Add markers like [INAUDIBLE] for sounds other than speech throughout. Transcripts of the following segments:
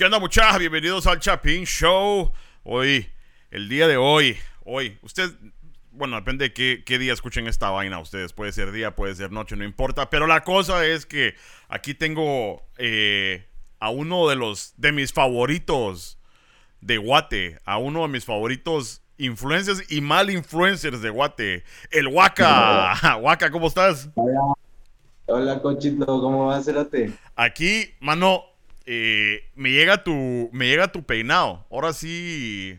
¿Qué onda muchachos? Bienvenidos al Chapin Show. Hoy, el día de hoy, hoy, usted, bueno, depende de qué, qué, día escuchen esta vaina ustedes. Puede ser día, puede ser noche, no importa. Pero la cosa es que aquí tengo eh, a uno de los, de mis favoritos de Guate, a uno de mis favoritos influencers y mal influencers de Guate, el Waka. Waka, [LAUGHS] ¿cómo estás? Hola, Hola Conchito, ¿cómo vas, Cerate? Aquí, mano, eh, me llega tu me llega tu peinado. Ahora sí,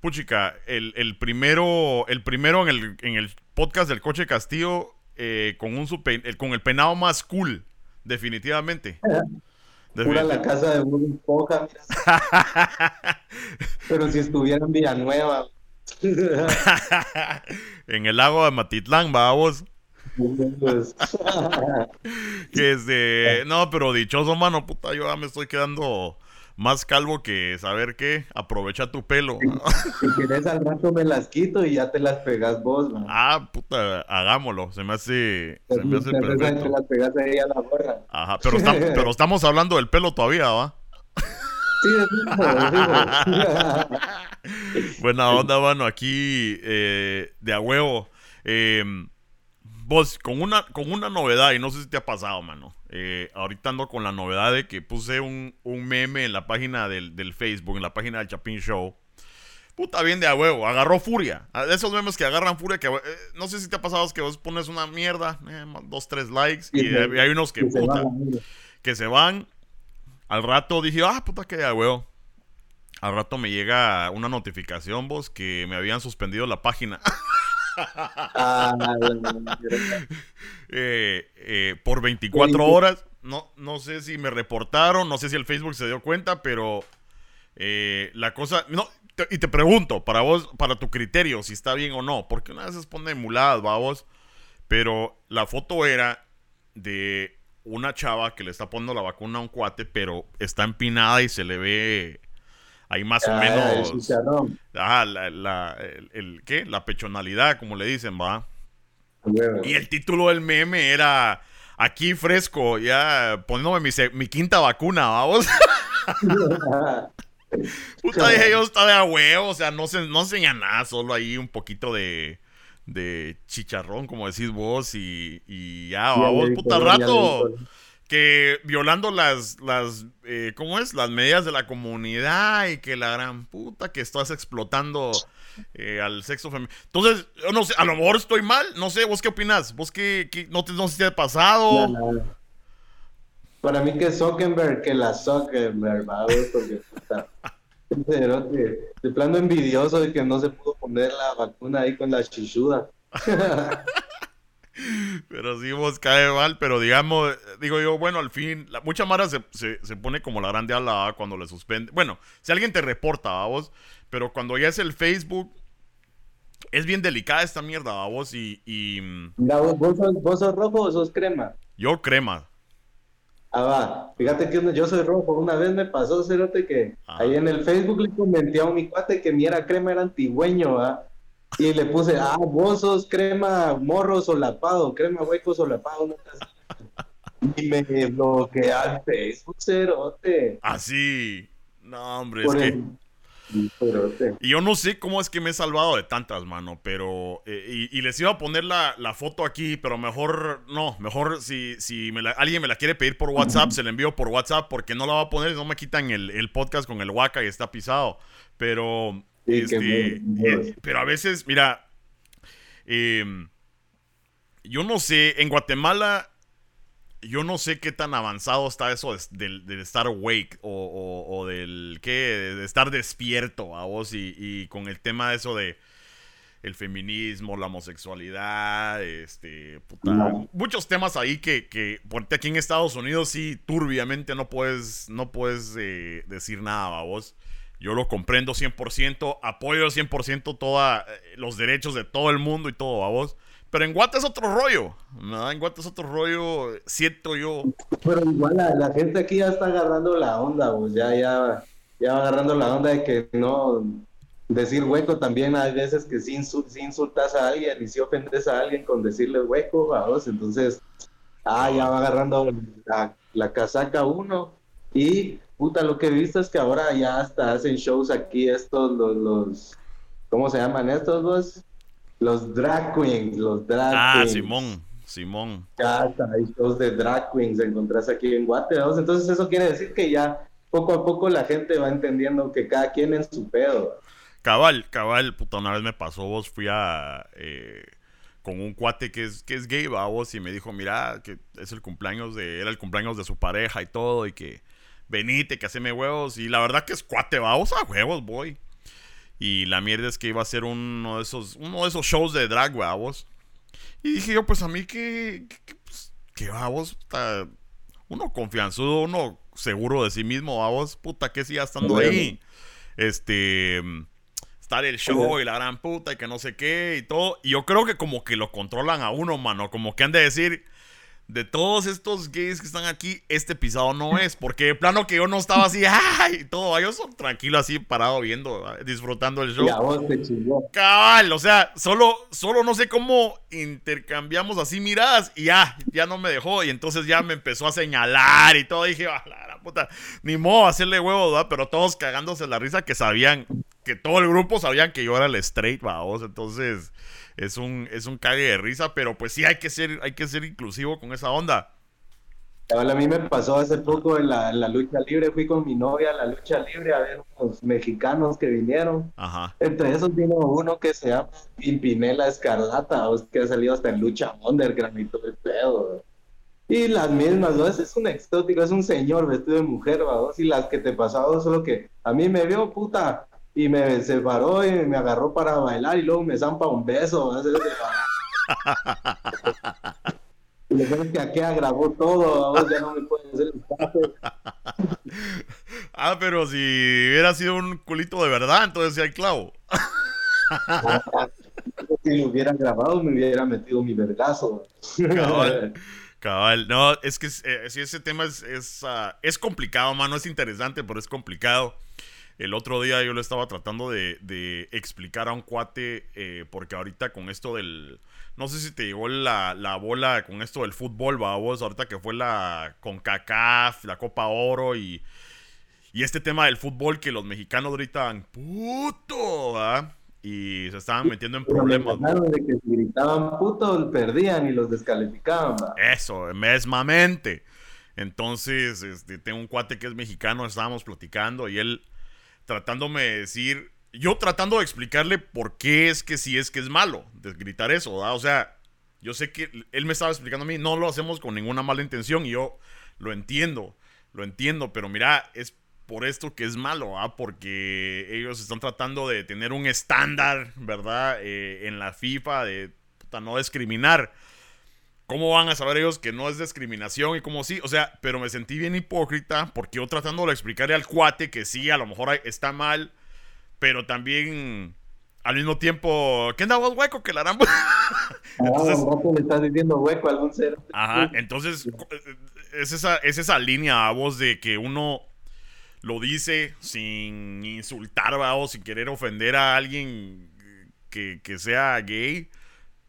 puchica, el, el primero el primero en el, en el podcast del Coche Castillo eh, con un el, con el peinado más cool, definitivamente. Pura la casa de un [LAUGHS] Esponja, Pero si estuviera en Villanueva. [LAUGHS] en el lago de Matitlán, vamos. [LAUGHS] que este, no, pero dichoso, mano, puta, yo ya me estoy quedando más calvo que saber qué, aprovecha tu pelo. Si, quieres al rato me las quito y ya te las pegas vos, man. Ah, puta, hagámoslo, se me hace, se me hace perfecto. Te las pegas ahí a la borra. Ajá, pero, [LAUGHS] pero estamos hablando del pelo todavía, ¿va? Sí, es [LAUGHS] Buena onda, mano, aquí eh, de a huevo. Eh, Vos, con una, con una novedad, y no sé si te ha pasado, mano. Eh, ahorita ando con la novedad de que puse un, meme en la página del, Facebook, en la página del Chapin Show. Puta, bien de a huevo, agarró furia. Ah, de esos memes que agarran furia, que eh, no sé si te ha pasado, es que vos pones una mierda, eh, dos, tres likes, y, hay unos que, puta, que se van. Al rato dije, ah, puta, que de a huevo. Al rato me llega una notificación, vos, que me habían suspendido la página. [LAUGHS] Eh, eh, por 24 horas. No, no sé si me reportaron, no sé si el Facebook se dio cuenta, pero eh, la cosa. No, y te pregunto, para vos, para tu criterio, si está bien o no, porque una vez se pone emuladas, vamos. Pero la foto era de una chava que le está poniendo la vacuna a un cuate, pero está empinada y se le ve ahí más o ah, menos. Ah, la, la, el, ¿qué? La pechonalidad, como le dicen, va. Y el título del meme era aquí fresco, ya poniéndome mi, mi quinta vacuna, vamos. [LAUGHS] Puta, dije yo, está de a huevo, o sea, no se, no enseña nada, solo ahí un poquito de, de chicharrón, como decís vos, y, y ya, vamos, puta rato violando las, las eh, ¿cómo es? Las medidas de la comunidad y que la gran puta que estás explotando eh, al sexo femenino. Entonces, yo no sé, a lo mejor estoy mal, no sé, ¿vos qué opinas? ¿Vos qué, no, te, no sé te ha pasado? Para mí que Zuckerberg, que la Zuckerberg, porque puta, [LAUGHS] de plano envidioso de que no se pudo poner la vacuna ahí con la chichuda. [LAUGHS] Pero sí vos cae mal, pero digamos, digo yo, bueno, al fin, la, mucha mara se, se, pone como la grande ala cuando le suspende. Bueno, si alguien te reporta, a vos, pero cuando ya es el Facebook, es bien delicada esta mierda, a vos, y... y... ¿vos, sos, rojo o sos crema? Yo crema. Ah, va. Fíjate que yo soy rojo. Una vez me pasó, Cerote, que ahí en el Facebook le comenté a mi cuate que mi era crema era antigüeño, ¿ah? Y le puse, ah, vos sos crema morro solapado, crema hueco solapado. ¿no? Y me bloquea el Facebook, cerote. Así. No, hombre, es que... Y yo no sé cómo es que me he salvado de tantas, mano, pero... Eh, y, les iba a poner la, foto aquí, pero mejor... No, mejor si, si me alguien me la quiere pedir por WhatsApp, se la envío por WhatsApp porque no la va a poner y no me quitan el, el podcast con el Waka y está pisado. Pero este, eh, pero a veces, mira, em, yo no sé, en Guatemala, yo no sé qué tan avanzado está eso de, estar awake o, del qué, de estar despierto a vos y, con el tema de eso de el feminismo, la homosexualidad, este, muchos temas ahí que, que porque aquí en Estados Unidos sí, turbiamente no puedes, no puedes eh, decir nada a vos. Yo lo comprendo 100%, apoyo 100% todos eh, los derechos de todo el mundo y todo, a vos. Pero en Guate es otro rollo, ¿no? En Guate es otro rollo, siento yo. Pero igual la, gente aquí ya está agarrando la onda. Ya, ya, ya va agarrando la onda de que no decir hueco también hay veces que si, insultas a alguien y si ofendes a alguien con decirle hueco, vos. Entonces, ah, ya va agarrando la, la casaca uno. Y puta, lo que he visto es que ahora ya hasta hacen shows aquí estos, los, los ¿cómo se llaman estos dos? Los drag queens, los drag ah, queens. Ah, Simón, Simón. Ya hasta hay shows de drag queens encontrás aquí en Guatemala. Entonces eso quiere decir que ya poco a poco la gente va entendiendo que cada quien es su pedo. Cabal, cabal, puta, una vez me pasó, vos fui a... Eh, con un cuate que es, que es gay, vos, y me dijo, mira, que es el cumpleaños de, era el cumpleaños de su pareja y todo, y que venite, que haceme huevos, y la verdad que es cuate, vamos a huevos, voy. Y la mierda es que iba a ser uno de esos, uno de esos shows de drag, vos. Y dije yo, pues a mí que, que, pues, que vamos, uno confianzudo, uno seguro de sí mismo, vamos, puta, que siga estando ahí. Este estar el show y la gran puta y que no sé qué y todo. Y yo creo que como que lo controlan a uno, mano. Como que han de decir, de todos estos gays que están aquí, este pisado no es. Porque de plano que yo no estaba así, [LAUGHS] ¡ay! todo, yo soy tranquilo así, parado viendo, disfrutando el show. Cabal, o sea, solo, solo no sé cómo intercambiamos así miradas y ya, ya no me dejó. Y entonces ya me empezó a señalar y todo. dije, ¡ah, la, puta! Ni modo hacerle huevo, ¿verdad? Pero todos cagándose la risa que sabían, que todo el grupo sabían que yo era el straight, vamos. Entonces es un, es un cague de risa, pero pues sí hay que ser, hay que ser inclusivo con esa onda. A mí me pasó hace poco en la, lucha libre, fui con mi novia a la lucha libre a ver unos mexicanos que vinieron. Ajá. Entre esos vino uno que se llama Pimpinela Escarlata, que ha salido hasta en lucha underground y todo el pedo. Y las mismas, ¿no? Ese es un exótico, es un señor vestido de mujer, ¿va? Y las que te pasaban, solo que a mí me vio, puta, y me separó y me agarró para bailar y luego me zampa un beso. [LAUGHS] y le que aquí grabó todo, ya no me pueden hacer el Ah, pero si hubiera sido un culito de verdad, entonces sí hay clavo. [LAUGHS] si lo hubieran grabado, me hubiera metido mi vergazo. [LAUGHS] Cabal. No, es que eh, si ese tema es, es, ah, es complicado, mano. Es interesante, pero es complicado. El otro día yo lo estaba tratando de, explicar a un cuate, eh, porque ahorita con esto del... No sé si te llegó la, bola con esto del fútbol, vos, ahorita que fue la CONCACAF, la Copa Oro y, y este tema del fútbol que los mexicanos gritan, puto, Y se estaban metiendo en problemas. de que si gritaban puto, perdían y los descalificaban. Eso, mesmamente. Entonces, este, tengo un cuate que es mexicano, estábamos platicando y él tratándome de decir, yo tratando de explicarle por qué es que sí es que es malo de gritar eso, O sea, yo sé que él me estaba explicando a mí, no lo hacemos con ninguna mala intención y yo lo entiendo, lo entiendo, pero mira, es por esto que es malo, ¿ah? Porque ellos están tratando de tener un estándar, ¿verdad? Eh, en la FIFA de no discriminar. ¿Cómo van a saber ellos que no es discriminación y cómo sí? O sea, pero me sentí bien hipócrita porque yo tratando de explicarle al cuate que sí, a lo mejor está mal, pero también al mismo tiempo, ¿qué anda vos hueco que la ramba? [LAUGHS] entonces, le estás diciendo hueco a algún ser. Ajá, entonces es esa, es esa línea a vos de que uno lo dice sin insultar o sin querer ofender a alguien que, que sea gay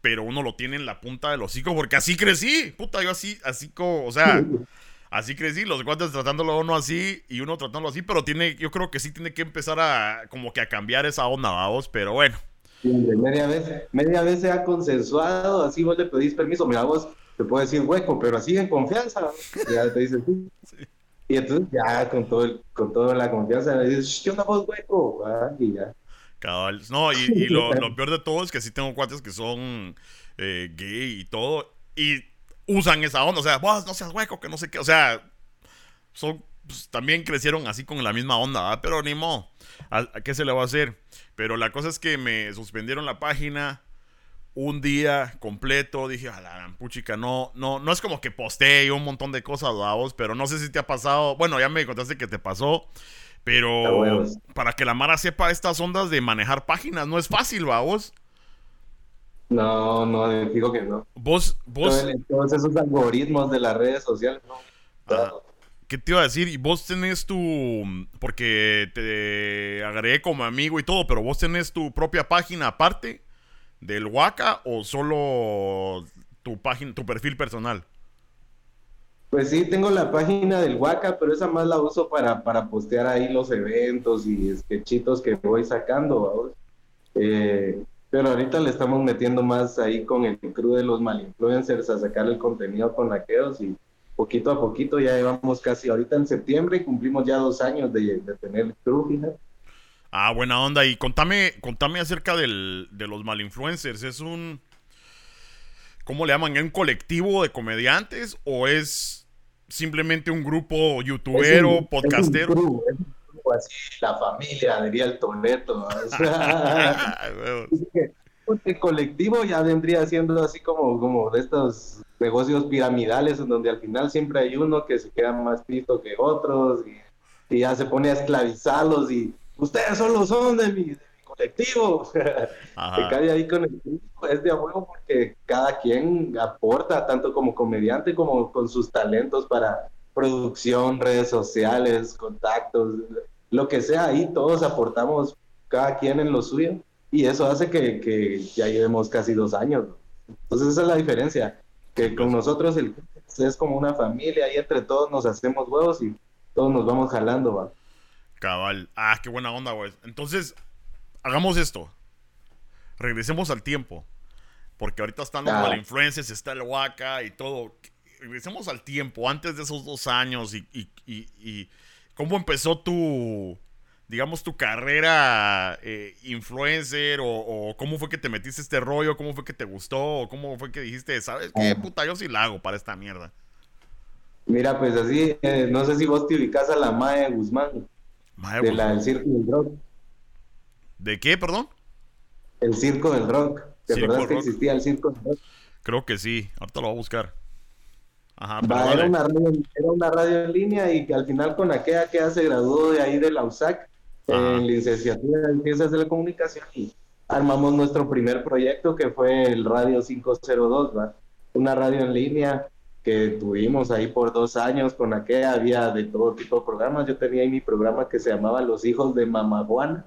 pero uno lo tiene en la punta del hocico porque así crecí. Puta, yo así, así como, o sea, [LAUGHS] así crecí, los guantes tratándolo a uno así y uno tratándolo así, pero tiene, yo creo que sí tiene que empezar a, como que a cambiar esa onda, vamos, pero bueno. media vez, media vez se ha consensuado, así vos le pedís permiso, mira, vos te puedo decir hueco, pero así en confianza, ya te dices sí. [LAUGHS] Y entonces ya con todo el, con toda la confianza le dices, ¿qué onda vos hueco? Ah, y ya. No, y, lo, peor de todo es que sí tengo cuates que son eh, gay y todo. Y usan esa onda. O sea, vos no seas hueco, que no sé qué. O sea, son, pues, también crecieron así con la misma onda, pero ni modo. ¿A, qué se le va a hacer? Pero la cosa es que me suspendieron la página un día completo. Dije, a la puchica, no, no, no es como que posteé un montón de cosas, vos, pero no sé si te ha pasado. Bueno, ya me contaste que te pasó. Pero para que la Mara sepa estas ondas de manejar páginas, no es fácil, ¿va vos? No, no, digo que no. Vos, vos. Todos esos algoritmos de las redes sociales, no. Ah, ¿Qué te iba a decir? Y vos tenés tu. Porque te agregué como amigo y todo, pero vos tenés tu propia página aparte del Waka o solo tu página, tu perfil personal? Pues sí, tengo la página del Waka, pero esa más la uso para, para postear ahí los eventos y sketchitos que voy sacando. Eh, pero ahorita le estamos metiendo más ahí con el crew de los malinfluencers a sacar el contenido con laqueos y poquito a poquito ya llevamos casi ahorita en septiembre cumplimos ya dos años de, tener el crew, fíjate. Ah, buena onda. Y contame, contame acerca del, de los malinfluencers. ¿Es un. ¿Cómo le llaman? ¿Es un colectivo de comediantes o es simplemente un grupo youtubero, podcastero? Es un grupo, así, la familia, diría el Toleto. [LAUGHS] el colectivo ya vendría siendo así como, como de estos negocios piramidales en donde al final siempre hay uno que se queda más pisto que otros y, ya se pone a esclavizarlos y ustedes solo son de mi, colectivo. [LAUGHS] se cae ahí con el grupo, es de abuelo porque cada quien aporta tanto como comediante como con sus talentos para producción, redes sociales, contactos, lo que sea ahí, todos aportamos cada quien en lo suyo y eso hace que, que ya llevemos casi dos años. Entonces esa es la diferencia que con nosotros el, es como una familia y entre todos nos hacemos huevos y todos nos vamos jalando, va. Cabal. Ah, qué buena onda, güey. Entonces, hagamos esto. Regresemos al tiempo. Porque ahorita están los ah. malinfluencers, está el Waka y todo. Regresemos al tiempo, antes de esos dos años y, y, y cómo empezó tu, digamos, tu carrera eh, influencer o, cómo fue que te metiste este rollo, cómo fue que te gustó o cómo fue que dijiste, ¿sabes qué ah. puta? Yo sí la hago para esta mierda. Mira, pues así, eh, no sé si vos te ubicas a la Mae Guzmán. De la del Circo del Rock. ¿De qué, perdón? El Circo del Rock. ¿Te acuerdas que existía el Circo del Rock? Creo que sí, ahorita lo voy a buscar. Ajá, era, una radio, era, una radio, en línea y que al final con aquella que se graduó de ahí de la USAC, en licenciatura en Ciencias de la Comunicación y armamos nuestro primer proyecto que fue el Radio 502, ¿va? una radio en línea que tuvimos ahí por dos años, con la que había de todo tipo de programas. Yo tenía ahí mi programa que se llamaba Los Hijos de Mamaguana,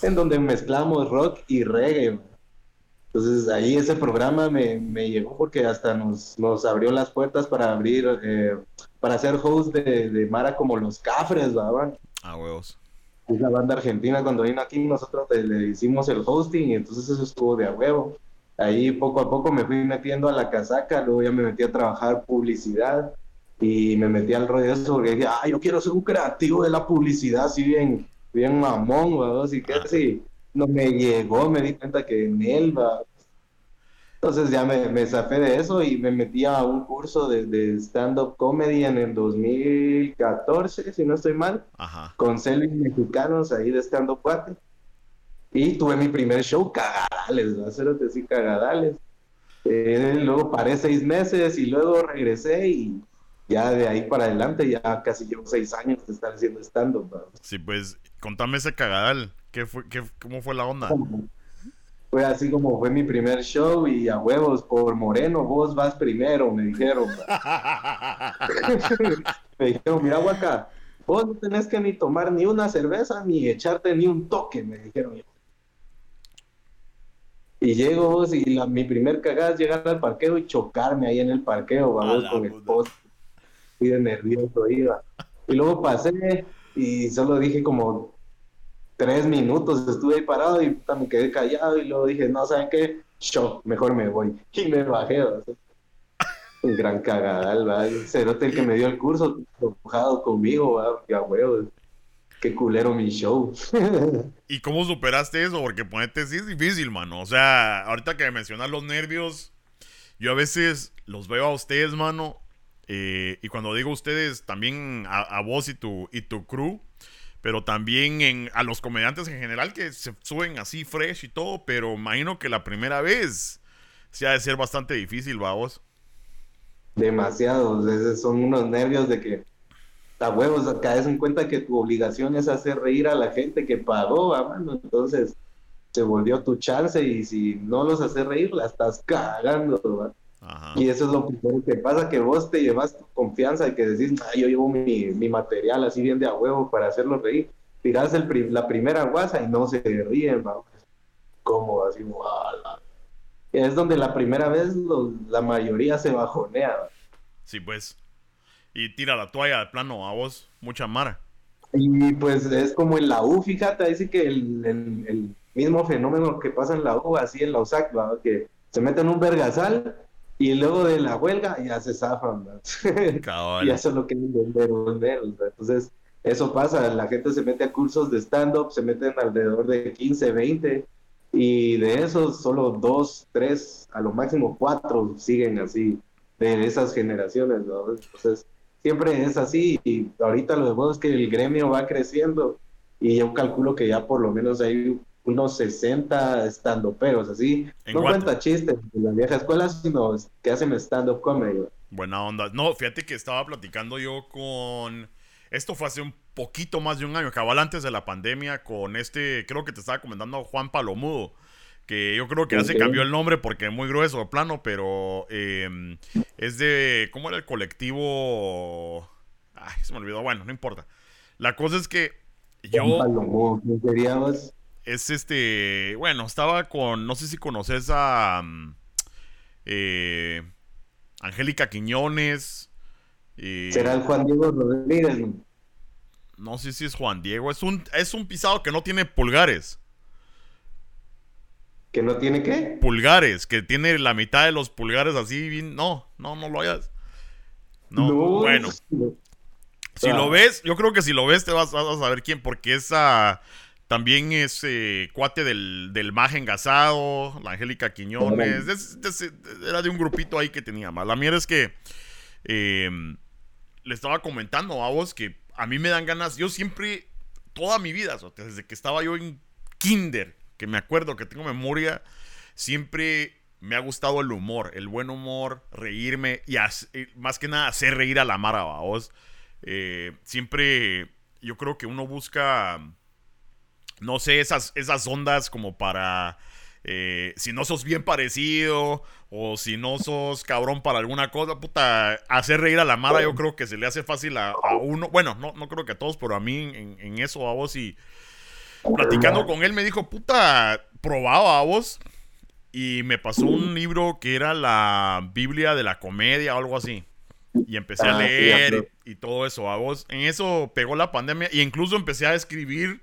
en donde mezclamos rock y reggae. Entonces ahí ese programa me, me llegó porque hasta nos, nos, abrió las puertas para abrir, eh, para ser host de, de, Mara como los Cafres, ¿verdad? Ah, huevos es la banda argentina cuando vino aquí, nosotros le, hicimos el hosting y entonces eso estuvo de a huevo. Ahí poco a poco me fui metiendo a la casaca, luego ya me metí a trabajar publicidad y me metí al rollo de eso porque dije, ah, yo quiero ser un creativo de la publicidad, así bien, bien mamón, weón, así que así, no me llegó, me di cuenta que en él, entonces ya me, me zafé de eso y me metí a un curso de, de stand-up comedy en el 2014, si no estoy mal, con celis mexicanos ahí de stand-up cuate. Y tuve mi primer show, cagadales, hacerte así cagadales. Eh, luego paré seis meses y luego regresé y ya de ahí para adelante ya casi llevo seis años de estar haciendo stand-up. Sí, pues contame ese cagadal. ¿Qué fue, qué, ¿Cómo fue la onda? fue así como fue mi primer show y a huevos por Moreno, vos vas primero, me dijeron. [LAUGHS] me dijeron, mira, Huaca, vos no tenés que ni tomar ni una cerveza ni echarte ni un toque, me dijeron. Y llego vos y la, mi primer cagada es llegar al parqueo y chocarme ahí en el parqueo, vamos, con el post. Fui de nervioso iba. Y luego pasé y solo dije como tres minutos estuve ahí parado y me quedé callado y luego dije, no, ¿saben qué? Show, mejor me voy. Y me bajé, un gran cagadal, ¿va? El cerote el que me dio el curso, enojado conmigo, ¿va? Qué huevo, qué culero mi show. ¿Y cómo superaste eso? Porque ponerte sí es difícil, mano. O sea, ahorita que mencionas los nervios, yo a veces los veo a ustedes, mano. Eh, y cuando digo ustedes, también a, a vos y tu, y tu crew pero también en, a los comediantes en general que se suben así fresh y todo, pero imagino que la primera vez se ha de ser bastante difícil, vamos. Demasiado, esos son unos nervios de que a huevos caes en cuenta que tu obligación es hacer reír a la gente que pagó, mano, entonces se volvió tu chance y si no los haces reír la estás cagando, ¿va? Y eso es lo que pasa, que vos te llevas tu confianza y que decís, yo llevo mi, material así bien de a huevo para hacerlo reír. Tirás el la primera guasa y no se ríen, vamos. Como así, Es donde la primera vez la mayoría se bajonea. Sí, pues. Y tira la toalla de plano a vos, mucha mara. Y pues es como en la U, fíjate, dice que el, el, mismo fenómeno que pasa en la U, así en la USAC, que se meten un vergasal y luego de la huelga ya se zafan, [LAUGHS] y ya lo quieren vender, vender. Entonces, eso pasa, la gente se mete a cursos de stand-up, se meten alrededor de 15, 20, y de esos solo dos, tres, a lo máximo cuatro siguen así, de esas generaciones, ¿no? Entonces, siempre es así, y ahorita lo de modo es que el gremio va creciendo, y yo calculo que ya por lo menos hay unos 60 stand-uperos, así. No cuenta chistes de la vieja escuela, sino que hacen stand-up comedy. Buena onda. No, fíjate que estaba platicando yo con... Esto fue hace un poquito más de un año, cabal antes de la pandemia, con este, creo que te estaba comentando Juan Palomudo, que yo creo que ya se cambió el nombre porque es muy grueso de plano, pero em, es de, ¿cómo era el colectivo? Ay, se me olvidó, bueno, no importa. La cosa es que yo... Es este, bueno, estaba con, no sé si conoces a mm, eh, Angélica Quiñones. ¿Será el Juan Diego Rodríguez? No sé si es Juan Diego, es un, es un pisado que no tiene pulgares. ¿Que no tiene qué? Pulgares, que tiene la mitad de los pulgares así, no, no, no lo hayas. No, bueno. Si lo ves, yo creo que si lo ves te vas, a saber quién, porque esa... También es eh, cuate del, del Maje Engasado, la Angélica Quiñones. era de un grupito ahí que tenía más. La mierda es que em, le estaba comentando a vos que a mí me dan ganas. Yo siempre, toda mi vida, desde que estaba yo en Kinder, que me acuerdo que tengo memoria, siempre me ha gustado el humor, el buen humor, reírme y más que nada hacer reír a la Mara, vos. Siempre yo creo que uno busca no sé, esas, esas ondas como para... Eh, si no sos bien parecido o si no sos cabrón para alguna cosa, puta, hacer reír a la Mara yo creo que se le hace fácil a, uno. Bueno, no, no creo que a todos, pero a mí en, eso, a vos y platicando con él me dijo, puta, probaba a vos y me pasó un libro que era la Biblia de la comedia o algo así. Y empecé a ah, leer y, y todo eso a vos. En eso pegó la pandemia y incluso empecé a escribir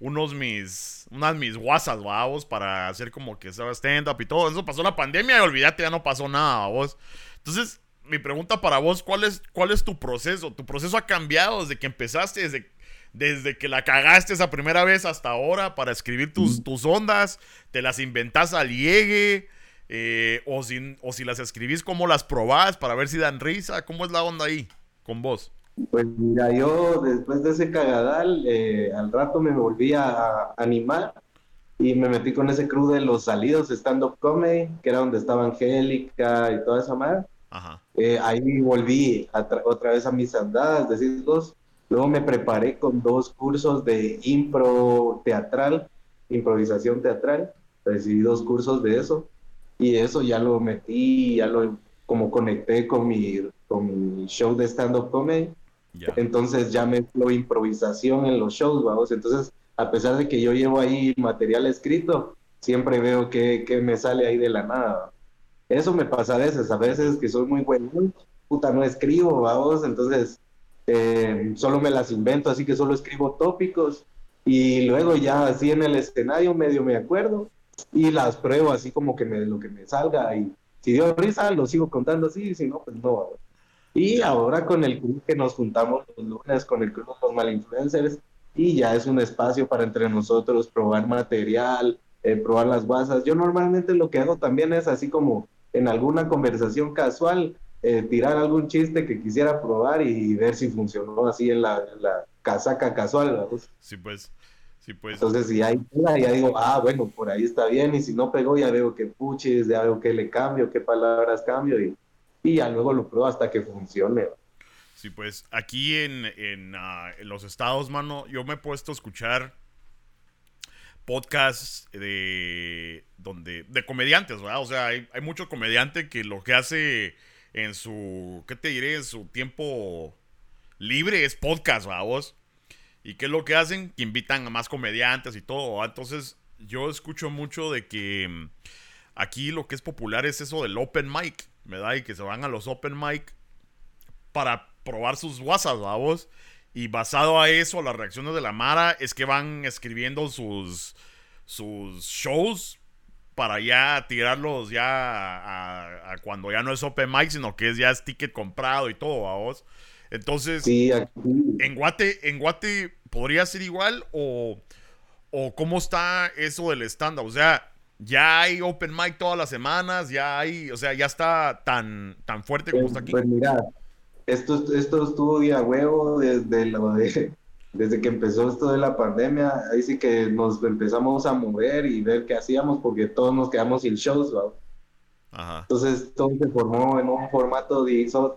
unos mis, unas mis WhatsApp, vos, para hacer como que estaba stand-up y todo. Eso pasó la pandemia y olvídate, ya no pasó nada, vos. Entonces, mi pregunta para vos, ¿cuál es, cuál es tu proceso? ¿Tu proceso ha cambiado desde que empezaste, desde, desde que la cagaste esa primera vez hasta ahora para escribir tus, tus ondas? ¿Te las inventás al llegue? Eh, o, si, o si las escribís, ¿cómo las probás para ver si dan risa? ¿Cómo es la onda ahí con vos? Pues mira, yo después de ese cagadal, eh, al rato me volví a, animar y me metí con ese crew de los salidos stand-up comedy, que era donde estaba Angélica y toda esa madre. Eh, ahí volví otra vez a mis andadas de cisgos. Luego me preparé con dos cursos de impro teatral, improvisación teatral. Recibí dos cursos de eso. Y eso ya lo metí, ya lo como conecté con mi, con mi show de stand-up comedy. Entonces ya mezclo improvisación en los shows, vamos. Entonces, a pesar de que yo llevo ahí material escrito, siempre veo que, me sale ahí de la nada. Eso me pasa a veces, a veces que soy muy bueno, puta, no escribo, vamos. Entonces, eh, solo me las invento, así que solo escribo tópicos y luego ya así en el escenario medio me acuerdo y las pruebo así como que me, lo que me salga y si dio risa lo sigo contando así, si no, pues no. Y ahora con el club que nos juntamos los lunes con el club de los malinfluencers y ya es un espacio para entre nosotros probar material, eh, probar las guasas. Yo normalmente lo que hago también es así como en alguna conversación casual, eh, tirar algún chiste que quisiera probar y ver si funcionó así en la, casaca casual. Sí, pues. Sí, pues. Entonces, si hay ya digo, ah, bueno, por ahí está bien, y si no pegó, ya veo que puches, ya veo que le cambio, qué palabras cambio, y y ya luego lo pruebo hasta que funcione. Sí, pues aquí en, ah, en, los estados, mano, yo me he puesto a escuchar podcasts de donde de comediantes, ¿verdad? O sea, hay, hay mucho comediante que lo que hace en su, ¿qué te diré? En su tiempo libre es podcast. Vos? ¿Y qué es lo que hacen? Que invitan a más comediantes y todo. Entonces, yo escucho mucho de que mm, aquí lo que es popular es eso del open mic. ¿verdad? Y que se van a los open mic para probar sus WhatsApp, vos. Y basado a eso, las reacciones de la Mara es que van escribiendo sus, sus shows para ya tirarlos ya a, cuando ya no es Open Mic, sino que es ya es ticket comprado y todo, vos. Entonces, en Guate, en Guate podría ser igual o, o cómo está eso del estándar. O sea, ya hay open mic todas las semanas, ya hay, o sea, ya está tan, tan fuerte como está aquí. Pues mira, esto, esto estuvo día huevo desde lo de, desde que empezó esto de la pandemia, ahí sí que nos empezamos a mover y ver qué hacíamos porque todos nos quedamos sin shows, ¿va? Entonces todo se formó en un formato,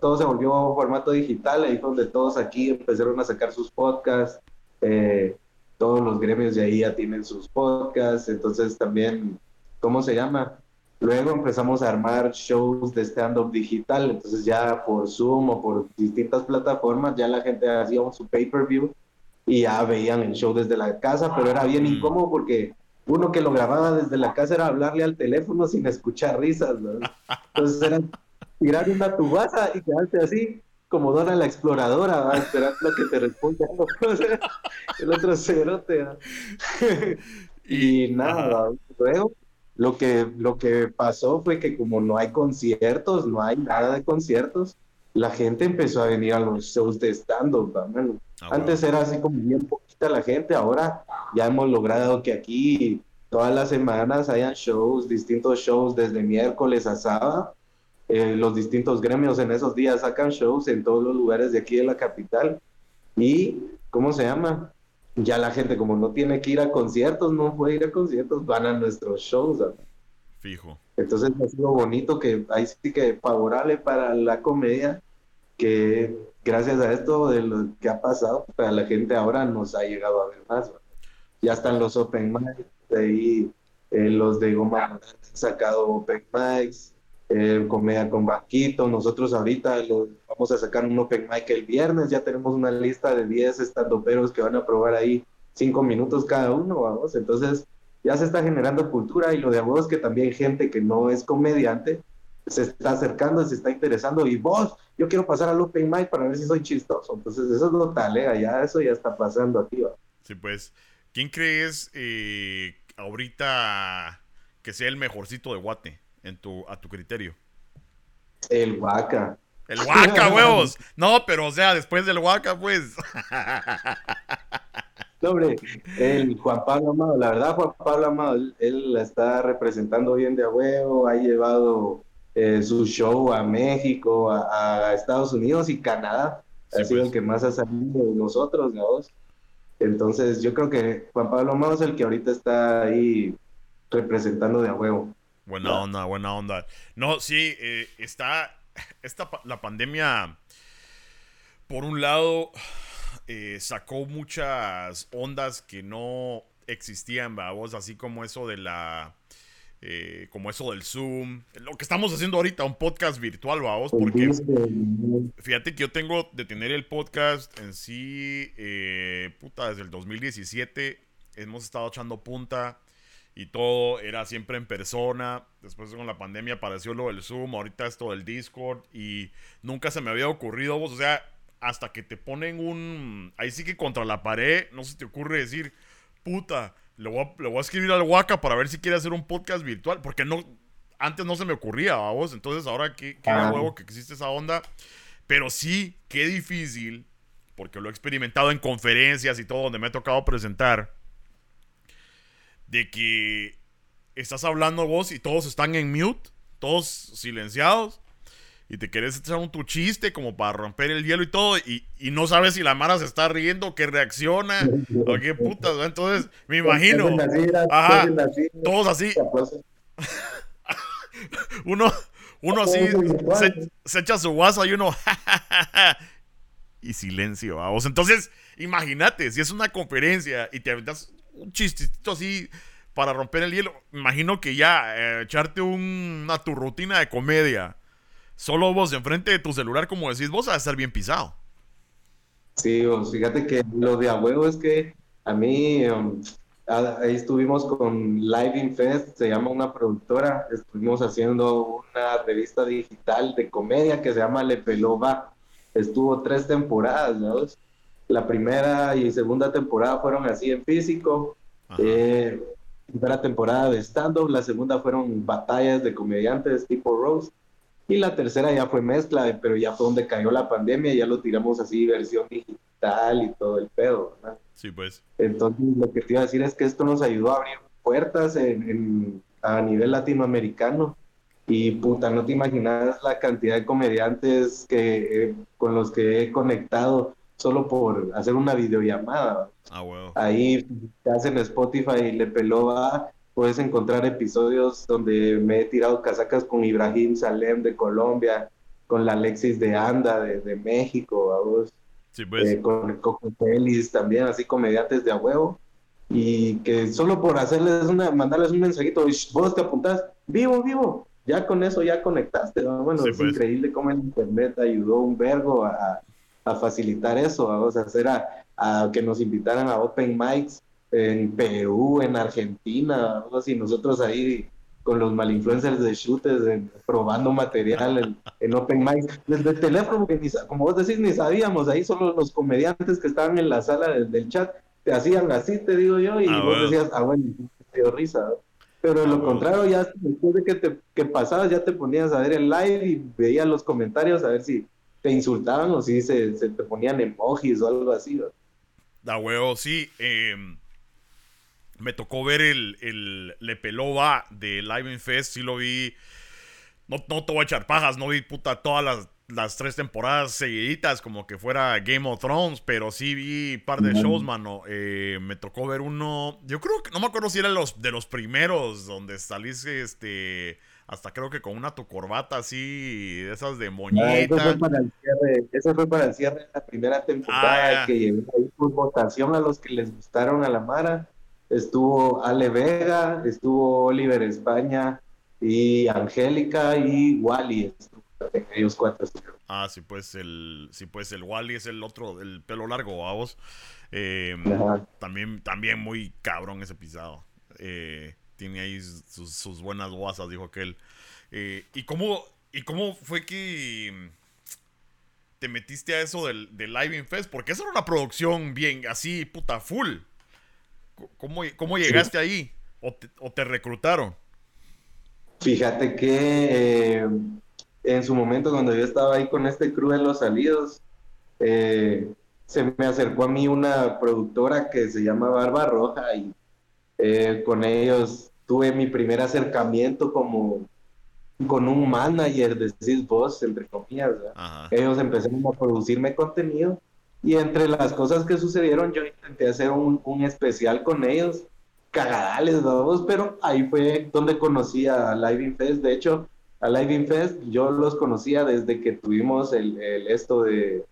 todo se volvió un formato digital, ahí donde todos aquí empezaron a sacar sus podcasts, eh, todos los gremios de ahí ya tienen sus podcasts, entonces también, ¿cómo se llama? Luego empezamos a armar shows de stand-up digital, entonces ya por Zoom o por distintas plataformas ya la gente hacía su pay-per-view y ya veían el show desde la casa, pero era bien mm. incómodo porque uno que lo grababa desde la casa era hablarle al teléfono sin escuchar risas, Entonces era tirar una tubaza y quedarse así, como Dora la exploradora, ¿va? esperando que te responda [LAUGHS] el otro cerote. [LAUGHS] y nada, luego lo que, lo que pasó fue que como no hay conciertos, no hay nada de conciertos, la gente empezó a venir a los shows de stand-up, ah, Antes era así como bien poquita la gente, ahora ya hemos logrado que aquí todas las semanas hayan shows, distintos shows desde miércoles a sábado. Eh, los distintos gremios en esos días sacan shows en todos los lugares de aquí de la capital. Y, ¿cómo se llama? Ya la gente, como no tiene que ir a conciertos, no puede ir a conciertos, van a nuestros shows. Fijo. Entonces ha sido bonito que ahí sí que favorable para la comedia, que gracias a esto de lo que ha pasado, para la gente ahora nos ha llegado a ver más. Ya están los open mics, ahí eh, los de Goma han sacado open mics, eh, comedia con Banquito, nosotros ahorita vamos a sacar un open mic el viernes, ya tenemos una lista de 10 estandoperos que van a probar ahí 5 minutos cada uno, vamos, entonces ya se está generando cultura y lo de vos que también gente que no es comediante se está acercando, se está interesando y vos, yo quiero pasar al Open Mic para ver si soy chistoso. Entonces eso es lo talega, ya eso ya está pasando aquí. Sí, pues, ¿quién crees eh, ahorita que sea el mejorcito de Guate en tu, a tu criterio? El Waka. El Waka, [LAUGHS] huevos. No, pero o sea, después del Waka, pues. [LAUGHS] hombre, el Juan Pablo Amado, la verdad, Juan Pablo Amado, él, la está representando bien de a huevo, ha llevado eh, su show a México, a, Estados Unidos y Canadá. ha sido el pues. que más ha salido de nosotros, ¿no? Entonces, yo creo que Juan Pablo Amado es el que ahorita está ahí representando de a huevo. Buena onda, buena onda. No, sí, eh, está, esta, la pandemia, por un lado, eh, sacó muchas ondas que no existían, vos, así como eso de la... Eh, como eso del Zoom, lo que estamos haciendo ahorita, un podcast virtual, vamos, porque fíjate que yo tengo de tener el podcast en sí, eh, puta, desde el 2017 hemos estado echando punta y todo era siempre en persona. Después con la pandemia apareció lo del Zoom, ahorita esto del Discord y nunca se me había ocurrido, vos, o sea, hasta que te ponen un... Ahí sí que contra la pared, no se te ocurre decir, puta, le voy a, escribir al Waka para ver si quiere hacer un podcast virtual, porque no... Antes no se me ocurría, vos, entonces ahora que qué huevo que existe esa onda. Pero sí, qué difícil, porque lo he experimentado en conferencias y todo donde me ha tocado presentar, de que estás hablando vos y todos están en mute, todos silenciados, y te querés echar un tu chiste como para romper el hielo y todo, y, no sabes si la Mara se está riendo, que reacciona, o qué putas, entonces me imagino, ajá, todos así, [LAUGHS] uno, uno así se, echa su guasa y uno, [LAUGHS] y silencio, vamos, entonces imagínate, si es una conferencia y te aventas un chistito así para romper el hielo, imagino que ya eh, echarte una tu rutina de comedia solo vos enfrente de tu celular, como decís vos, a estar bien pisado. Sí, vos, fíjate que lo de a huevo es que a mí, um, ahí estuvimos con Live in Fest, se llama una productora, estuvimos haciendo una revista digital de comedia que se llama Le Pelova. estuvo tres temporadas, ¿no? La primera y segunda temporada fueron así en físico. Eh, primera temporada de stand-up, la segunda fueron batallas de comediantes tipo Rose. Y la tercera ya fue mezcla, pero ya fue donde cayó la pandemia, ya lo tiramos así, versión digital y todo el pedo, ¿verdad? Sí, pues. Entonces, lo que te iba a decir es que esto nos ayudó a abrir puertas en, a nivel latinoamericano. Y puta, no te imaginas la cantidad de comediantes que, eh, con los que he conectado solo por hacer una videollamada. Ah, bueno. Ahí te hacen Spotify y le peló va, puedes encontrar episodios donde me he tirado casacas con Ibrahim Salem de Colombia, con la Alexis de Anda de, México, a vos. Sí, pues. Eh, con Coco Pelis también, así comediantes de a huevo. Y que solo por hacerles una, mandarles un mensajito, vos te apuntás, vivo, vivo, ya con eso ya conectaste. Bueno, es pues. increíble cómo el internet ayudó un vergo a, a facilitar eso, vamos a hacer a, a, que nos invitaran a Open Mics en Perú, en Argentina, algo así, nosotros ahí con los malinfluencers de shooters, probando material en, Open Mics, desde el teléfono, que como vos decís, ni sabíamos, ahí solo los comediantes que estaban en la sala del, chat te hacían así, te digo yo, y ah, vos decías, ah, bueno, te dio risa. Pero de lo ah, contrario, ya después de que, te, que pasabas, ya te ponías a ver el live y veías los comentarios a ver si te insultaban o si se, se te ponían emojis o algo así. Da huevo, sí. Eh me tocó ver el, el Le Pelova de Live in Fest. Sí lo vi. No, no te voy a echar pajas. No vi puta todas las, las tres temporadas seguiditas como que fuera Game of Thrones. Pero sí vi un par de shows, mano. Eh, me tocó ver uno. Yo creo que. No me acuerdo si era los, de los primeros. Donde saliste este hasta creo que con una tu corbata así, de esas de moñita. Ah, eso, fue para el cierre, eso fue para el cierre de la primera temporada, ah, que ahí por votación a los que les gustaron a la Mara estuvo Ale Vega, estuvo Oliver España y Angélica y Wally. Ellos cuatro Ah, sí, pues el, sí, pues el Wally es el otro, el pelo largo, vamos. Eh, también, también muy cabrón ese pisado. Eh, tiene ahí sus, buenas guasas, dijo aquel. Eh, ¿y, cómo, ¿Y cómo fue que te metiste a eso del, del Live in Fest? Porque esa era una producción bien así, puta, full. ¿Cómo, cómo llegaste ahí? ¿O te, reclutaron? Fíjate que eh, en su momento, cuando yo estaba ahí con este crew en los salidos, eh, se me acercó a mí una productora que se llama Barba Roja y eh, con ellos tuve mi primer acercamiento como con un manager, decís vos, entre comillas. Ellos empezaron a producirme contenido y entre las cosas que sucedieron, yo intenté hacer un, un especial con ellos, cagadales, vamos, pero ahí fue donde conocí a Live in Fest. De hecho, a Live in Fest yo los conocía desde que tuvimos el, el esto de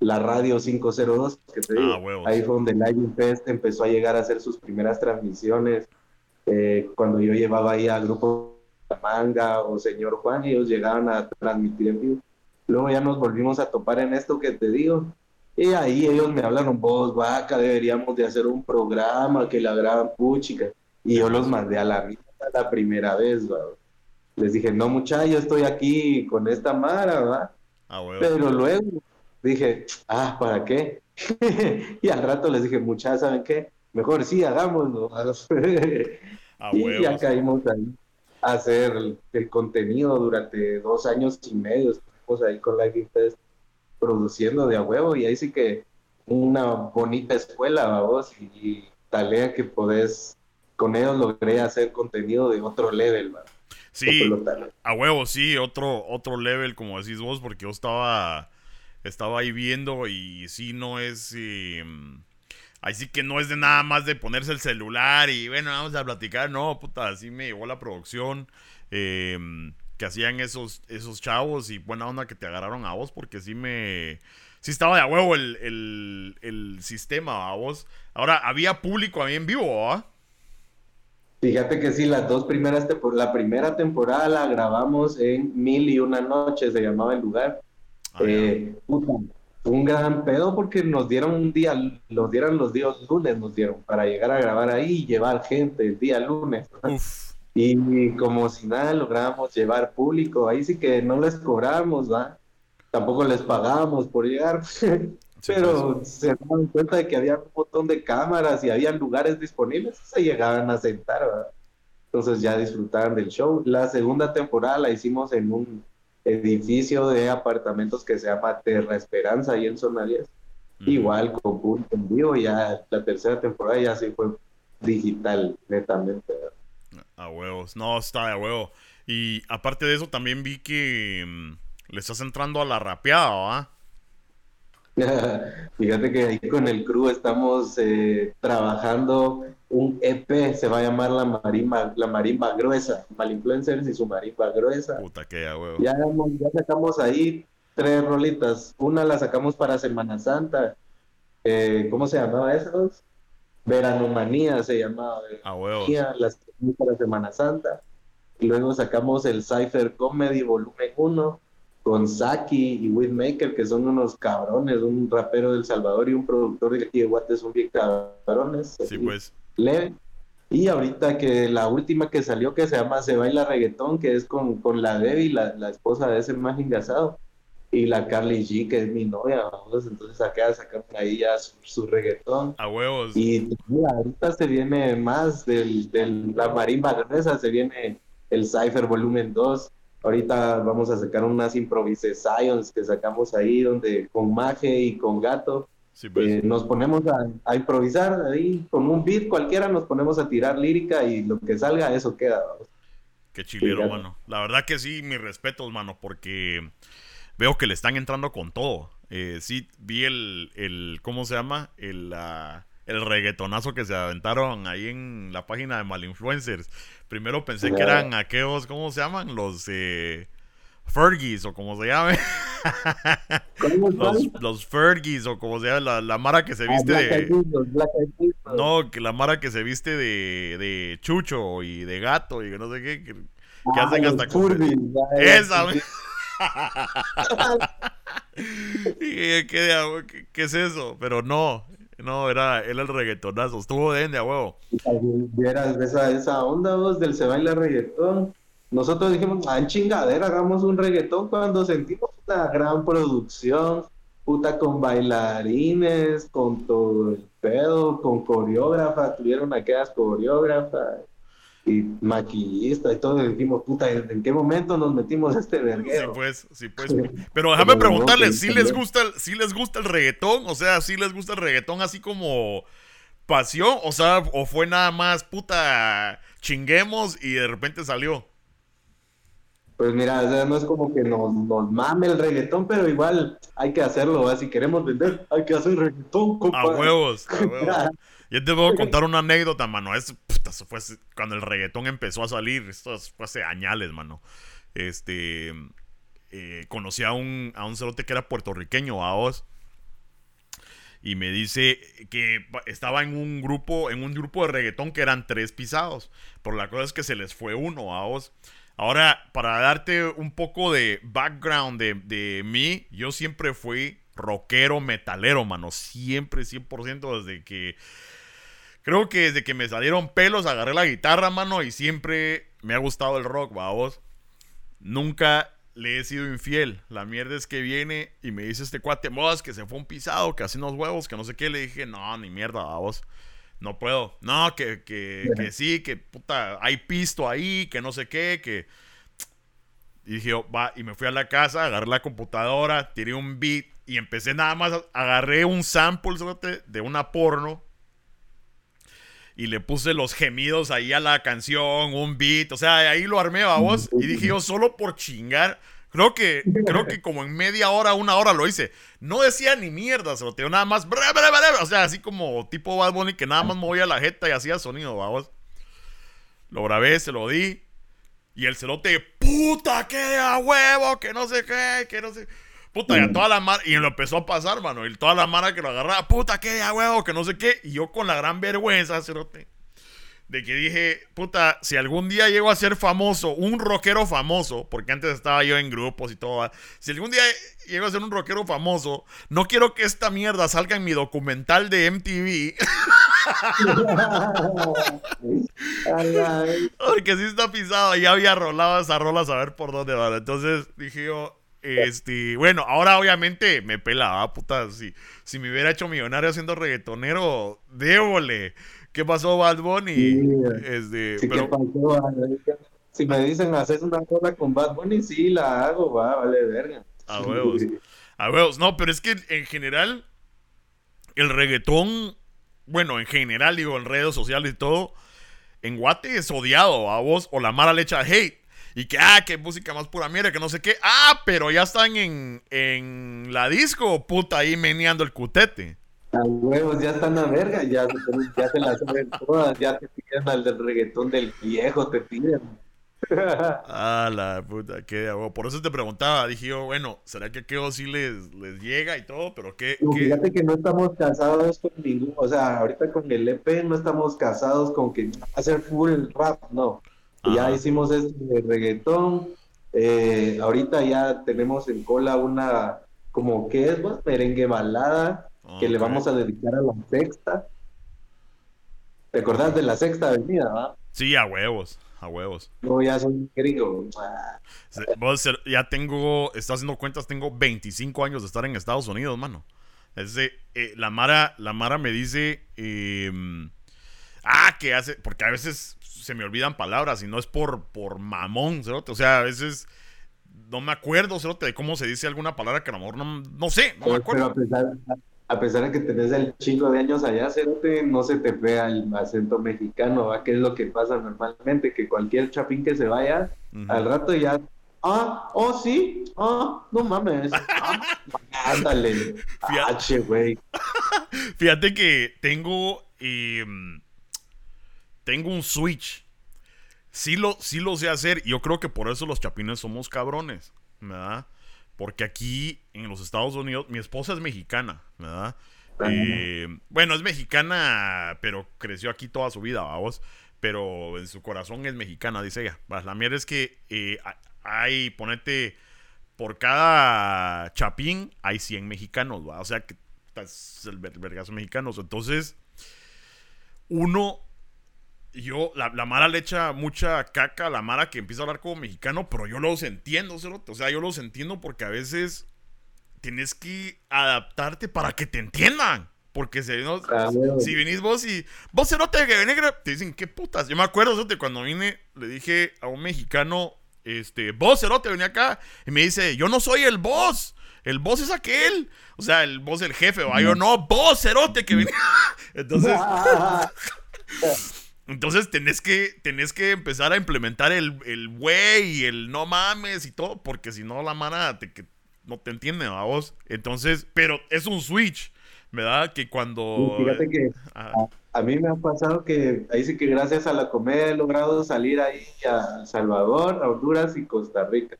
la radio 502, que te ah, ahí fue donde Live in Fest empezó a llegar a hacer sus primeras transmisiones. Eh, cuando yo llevaba ahí al grupo Manga o Señor Juan, ellos llegaban a transmitir en vivo. Luego ya nos volvimos a topar en esto que te digo. Y ahí ellos me hablaron, vos, vaca, deberíamos de hacer un programa que la graban puchica. Y yo los mandé a la mierda la primera vez, ¿va? Les dije, no, muchachos, yo estoy aquí con esta mara, ¿va? Ah, Pero luego dije, ah, ¿para qué? [LAUGHS] y al rato les dije, muchachos, ¿saben qué? Mejor sí, hagámoslo. [LAUGHS] ah, y ya caímos ahí a hacer el, contenido durante dos años y medio. Estuvimos ahí con la Fest produciendo de a huevo y ahí sí que una bonita escuela, vos, y, talea que podés, con ellos logré hacer contenido de otro level, Sí, a huevo, sí, otro, otro level, como decís vos, porque yo estaba, estaba ahí viendo y sí, no es... Eh, ahí sí que no es de nada más de ponerse el celular y bueno, vamos a platicar. No, puta, así me llegó la producción. Eh, que hacían esos, esos chavos y buena onda que te agarraron a vos porque sí me... Sí estaba de a huevo el, el, sistema a vos. Ahora, ¿había público ahí en vivo, ¿ah? Fíjate que sí, las dos primeras, la primera temporada la grabamos en Mil y una noche, se llamaba el lugar. Ah, eh, un gran pedo porque nos dieron un día, nos dieron los días lunes, nos dieron para llegar a grabar ahí y llevar gente el día lunes. Uf. Y como si nada logramos llevar público, ahí sí que no les cobramos, ¿va? tampoco les pagábamos por llegar. [LAUGHS] pero se daban cuenta de que había un montón de cámaras y había lugares disponibles, se llegaban a sentar, ¿verdad? Entonces ya disfrutaban del show. La segunda temporada la hicimos en un edificio de apartamentos que se llama Terra Esperanza, ahí en Zona 10. Igual con punto en vivo, ya la tercera temporada ya sí fue digital, netamente. A huevos, no, está de huevo. Y aparte de eso, también vi que mm, le estás entrando a la rapeada, ¿va? [LAUGHS] Fíjate que ahí con el crew estamos eh, trabajando un EP, se va a llamar La Marimba, la marimba Gruesa, Malinfluencers y su Marimba Gruesa. Puta que ya, huevo. Ya, ya sacamos ahí tres rolitas. Una la sacamos para Semana Santa. Eh, ¿Cómo se llamaba eso? Veranomanía se llamaba. A huevo. La sacamos para Semana Santa. Y luego sacamos el Cypher Comedy Volumen 1 con Saki y Whitmaker, que son unos cabrones, un rapero del Salvador y un productor de aquí de Guate, son bien cabrones. Sí, pues. Leve. Y ahorita que la última que salió, que se llama Se Baila Reggaetón, que es con, con la Debbie, la, la esposa de ese más engasado, y la Carly G, que es mi novia, vamos, entonces acá sacaron ahí ya su, reggaetón. A huevos. Y ahorita se viene más del, del la marimba se viene el Cypher Volumen 2, Ahorita vamos a sacar unas improvisaciones que sacamos ahí, donde con Maje y con Gato pues. eh, nos ponemos a, improvisar ahí con un beat cualquiera, nos ponemos a tirar lírica y lo que salga, eso queda. Qué chilero, mano. La verdad que sí, mis respetos, mano, porque veo que le están entrando con todo. Eh, sí, vi el, el, ¿cómo se llama? El, el reggaetonazo que se aventaron ahí en la página de Malinfluencers. Primero pensé que eran aquellos, ¿cómo se llaman? Los eh, Fergies o como se llame. [LAUGHS] los, los Fergies o como se llama, la, Mara que se ah, viste de... no, que la Mara que se viste de, de chucho y de gato y que no sé qué, que, ah, hacen hasta... [LAUGHS] Esa, [LAUGHS] ¿Qué, qué, ¿Qué, es eso? Pero no, no, era él el reggaetonazo. Estuvo de a huevo. Vieras esa, esa onda vos del se baila reggaetón. Nosotros dijimos, ah, en chingadera, hagamos un reggaetón cuando sentimos una gran producción, puta con bailarines, con todo el pedo, con coreógrafa, tuvieron aquellas coreógrafas y maquillista y todo, y dijimos, puta, ¿en qué momento nos metimos este verguero? Sí, pues, sí, pues. Pero [LAUGHS] déjame preguntarles, ¿sí les, gusta, ¿sí les gusta el reggaetón? O sea, ¿sí les gusta el reggaetón así como pasión? O sea, ¿o fue nada más, puta, chinguemos y de repente salió? Pues mira, o sea, no es como que nos, nos mame el reggaetón, pero igual hay que hacerlo, si queremos vender, hay que hacer reggaetón, A huevos, a [LAUGHS] huevos. Yo te a contar una anécdota, mano. Es, eso fue cuando el reggaetón empezó a salir. Esto fue hace añales, mano. Este. Eh, conocí a un, a un cerote que era puertorriqueño, a vos. Y me dice que estaba en un grupo, en un grupo de reggaetón que eran tres pisados. Por la cosa es que se les fue uno a vos. Ahora, para darte un poco de background de, de mí, yo siempre fui rockero, metalero, mano. Siempre, 100% desde que Creo que desde que me salieron pelos agarré la guitarra, mano, y siempre me ha gustado el rock, vos. Nunca le he sido infiel. La mierda es que viene y me dice este cuate, vos, que se fue un pisado, que hace unos huevos, que no sé qué. Le dije, no, ni mierda, vos. No puedo. No, que, que, que sí, que puta, hay pisto ahí, que no sé qué, que... Y dije, va, y me fui a la casa, agarré la computadora, tiré un beat y empecé nada más, agarré un sample de una porno y le puse los gemidos ahí a la canción, un beat, o sea, ahí lo armé a vos y dije yo solo por chingar. Creo que, creo que como en media hora, una hora lo hice. No decía ni mierda, se lo tengo nada más. o sea, así como tipo Bad Bunny que nada más movía la jeta y hacía sonido, vamos. Lo grabé, se lo di. Y el cerote, puta, que a huevo, que no sé qué, que no sé. Puta, y toda la mara, y lo empezó a pasar, mano. Y toda la mara que lo agarraba, puta, que ya, huevo, que no sé qué. Y yo con la gran vergüenza, cerote, de que dije, puta, si algún día llego a ser famoso, un rockero famoso, porque antes estaba yo en grupos y todo, si algún día llego a ser un rockero famoso, no quiero que esta mierda salga en mi documental de MTV. [LAUGHS] [LAUGHS] porque si está pisado, ya había rolado esa rola a saber por dónde va. Entonces dije yo, Este, bueno, ahora obviamente me pelaba, puta. Si, si me hubiera hecho millonario haciendo reggaetonero, débole. ¿Qué pasó, Bad Bunny? este, pero... Si me dicen hacer una cosa con Bad Bunny, sí la hago, va, vale verga. A huevos. A huevos. No, pero es que en general, el reggaetón, bueno, en general, digo, en redes sociales y todo, en Guate es odiado a vos o la mala leche hate. Y que, ah, que música más pura mierda, que no sé qué. Ah, pero ya están en, en la disco, puta, ahí meneando el cutete. A huevos, ya están a verga, ya, ya se las saben todas, ya te piden al del reggaetón del viejo, te piden. [LAUGHS] ah, la puta, qué Por eso te preguntaba, dije yo, bueno, ¿será que aquello sí les, les llega y todo? Pero qué, Fíjate que no estamos casados con ningún, o sea, ahorita con el EP no estamos casados con que hacer full rap, no. Ya hicimos este de reggaetón, eh, ahorita ya tenemos en cola una, como que es, pues, merengue balada, que le vamos a dedicar a la sexta. ¿Te acordás de la sexta avenida, va? Sí, a huevos a huevos. No, ya soy gringo. Vos ya tengo, estás haciendo cuentas, tengo 25 años de estar en Estados Unidos, mano. Es eh, la, Mara, la Mara me dice, em, ah, que hace, porque a veces se me olvidan palabras y no es por, por mamón, O sea, a veces no me acuerdo, de cómo se dice alguna palabra que a lo mejor no, no sé, no me acuerdo a pesar de que tenés el chingo de años allá, Cerote, no se te pega el acento mexicano, ¿va? ¿Qué es lo que pasa normalmente? Que cualquier chapín que se vaya, al rato ya, ah, oh, sí, ah, no mames, ah, [LAUGHS] ándale, H, güey. [LAUGHS] Fíjate que tengo, em, tengo un switch. Sí lo, sí lo sé hacer, yo creo que por eso los chapines somos cabrones, ¿verdad? Porque aquí en los Estados Unidos, mi esposa es mexicana, ¿verdad? Eh, bueno, es mexicana, pero creció aquí toda su vida, vamos. Pero en su corazón es mexicana, dice ella. La mierda es que eh, hay, ponete, por cada chapín hay 100 mexicanos, ¿va? O sea que es el vergazo mexicanos. Entonces, uno yo, la, la, Mara le echa mucha caca a la Mara que empieza a hablar como mexicano, pero yo los entiendo, O sea, yo los entiendo porque a veces tienes que adaptarte para que te entiendan. Porque si, no, ah, si vos y vos cerote que negra, te dicen, ¿qué putas? Yo me acuerdo, de cuando vine, le dije a un mexicano, este, vos cerote, venía acá, y me dice, yo no soy el boss, el boss es aquel. O sea, el boss el jefe, o yo no, vos cerote que venía. [LAUGHS] Entonces. [LAUGHS] Entonces tenés que, tenés que empezar a implementar el, el güey y el no mames y todo, porque si no la mano te, no te entiende a vos. Entonces, pero es un switch, ¿verdad? Que cuando... Fíjate que a, mí me ha pasado que ahí sí que gracias a la comedia he logrado salir ahí a Salvador, a Honduras y Costa Rica.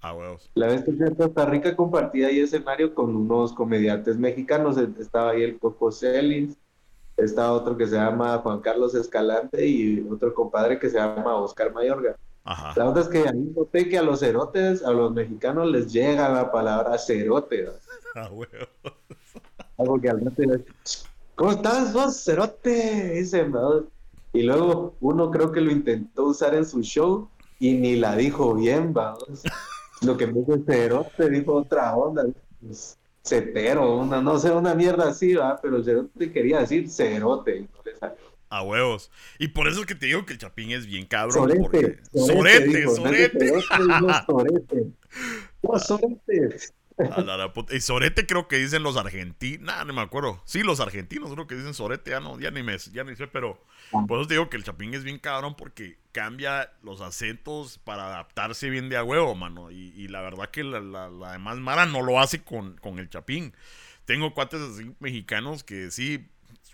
Ah, huevos. La vez que fui a Costa Rica compartí ahí escenario con unos comediantes mexicanos. Estaba ahí el Coco Celis, está otro que se llama Juan Carlos Escalante y otro compadre que se llama Oscar Mayorga. La otra es que a mí noté que a los cerotes, a los mexicanos les llega la palabra cerote. [LAUGHS] Ah. Algo que al rato ¿Cómo estás vos, cerote? Dice, Y luego uno creo que lo intentó usar en su show y ni la dijo bien, vamos. Lo que me dijo cerote dijo otra onda. Pues, cetero, una, no sé, una mierda así, ¿va? Pero cerote quería decir cerote, A huevos. Y por eso es que te digo que el Chapín es bien cabrón. Sorete, sorete, sorete. Sorete. sorete. [LAUGHS] Y Sorete creo que dicen los argentinos. Nah, no me acuerdo. Sí, los argentinos creo que dicen Sorete. Ya no, ya ni me, ya ni sé, pero ah. por eso te digo que el Chapín es bien cabrón porque cambia los acentos para adaptarse bien de a huevo, mano. Y, la verdad que la, la, demás Mara no lo hace con, con el Chapín. Tengo cuates así mexicanos que sí,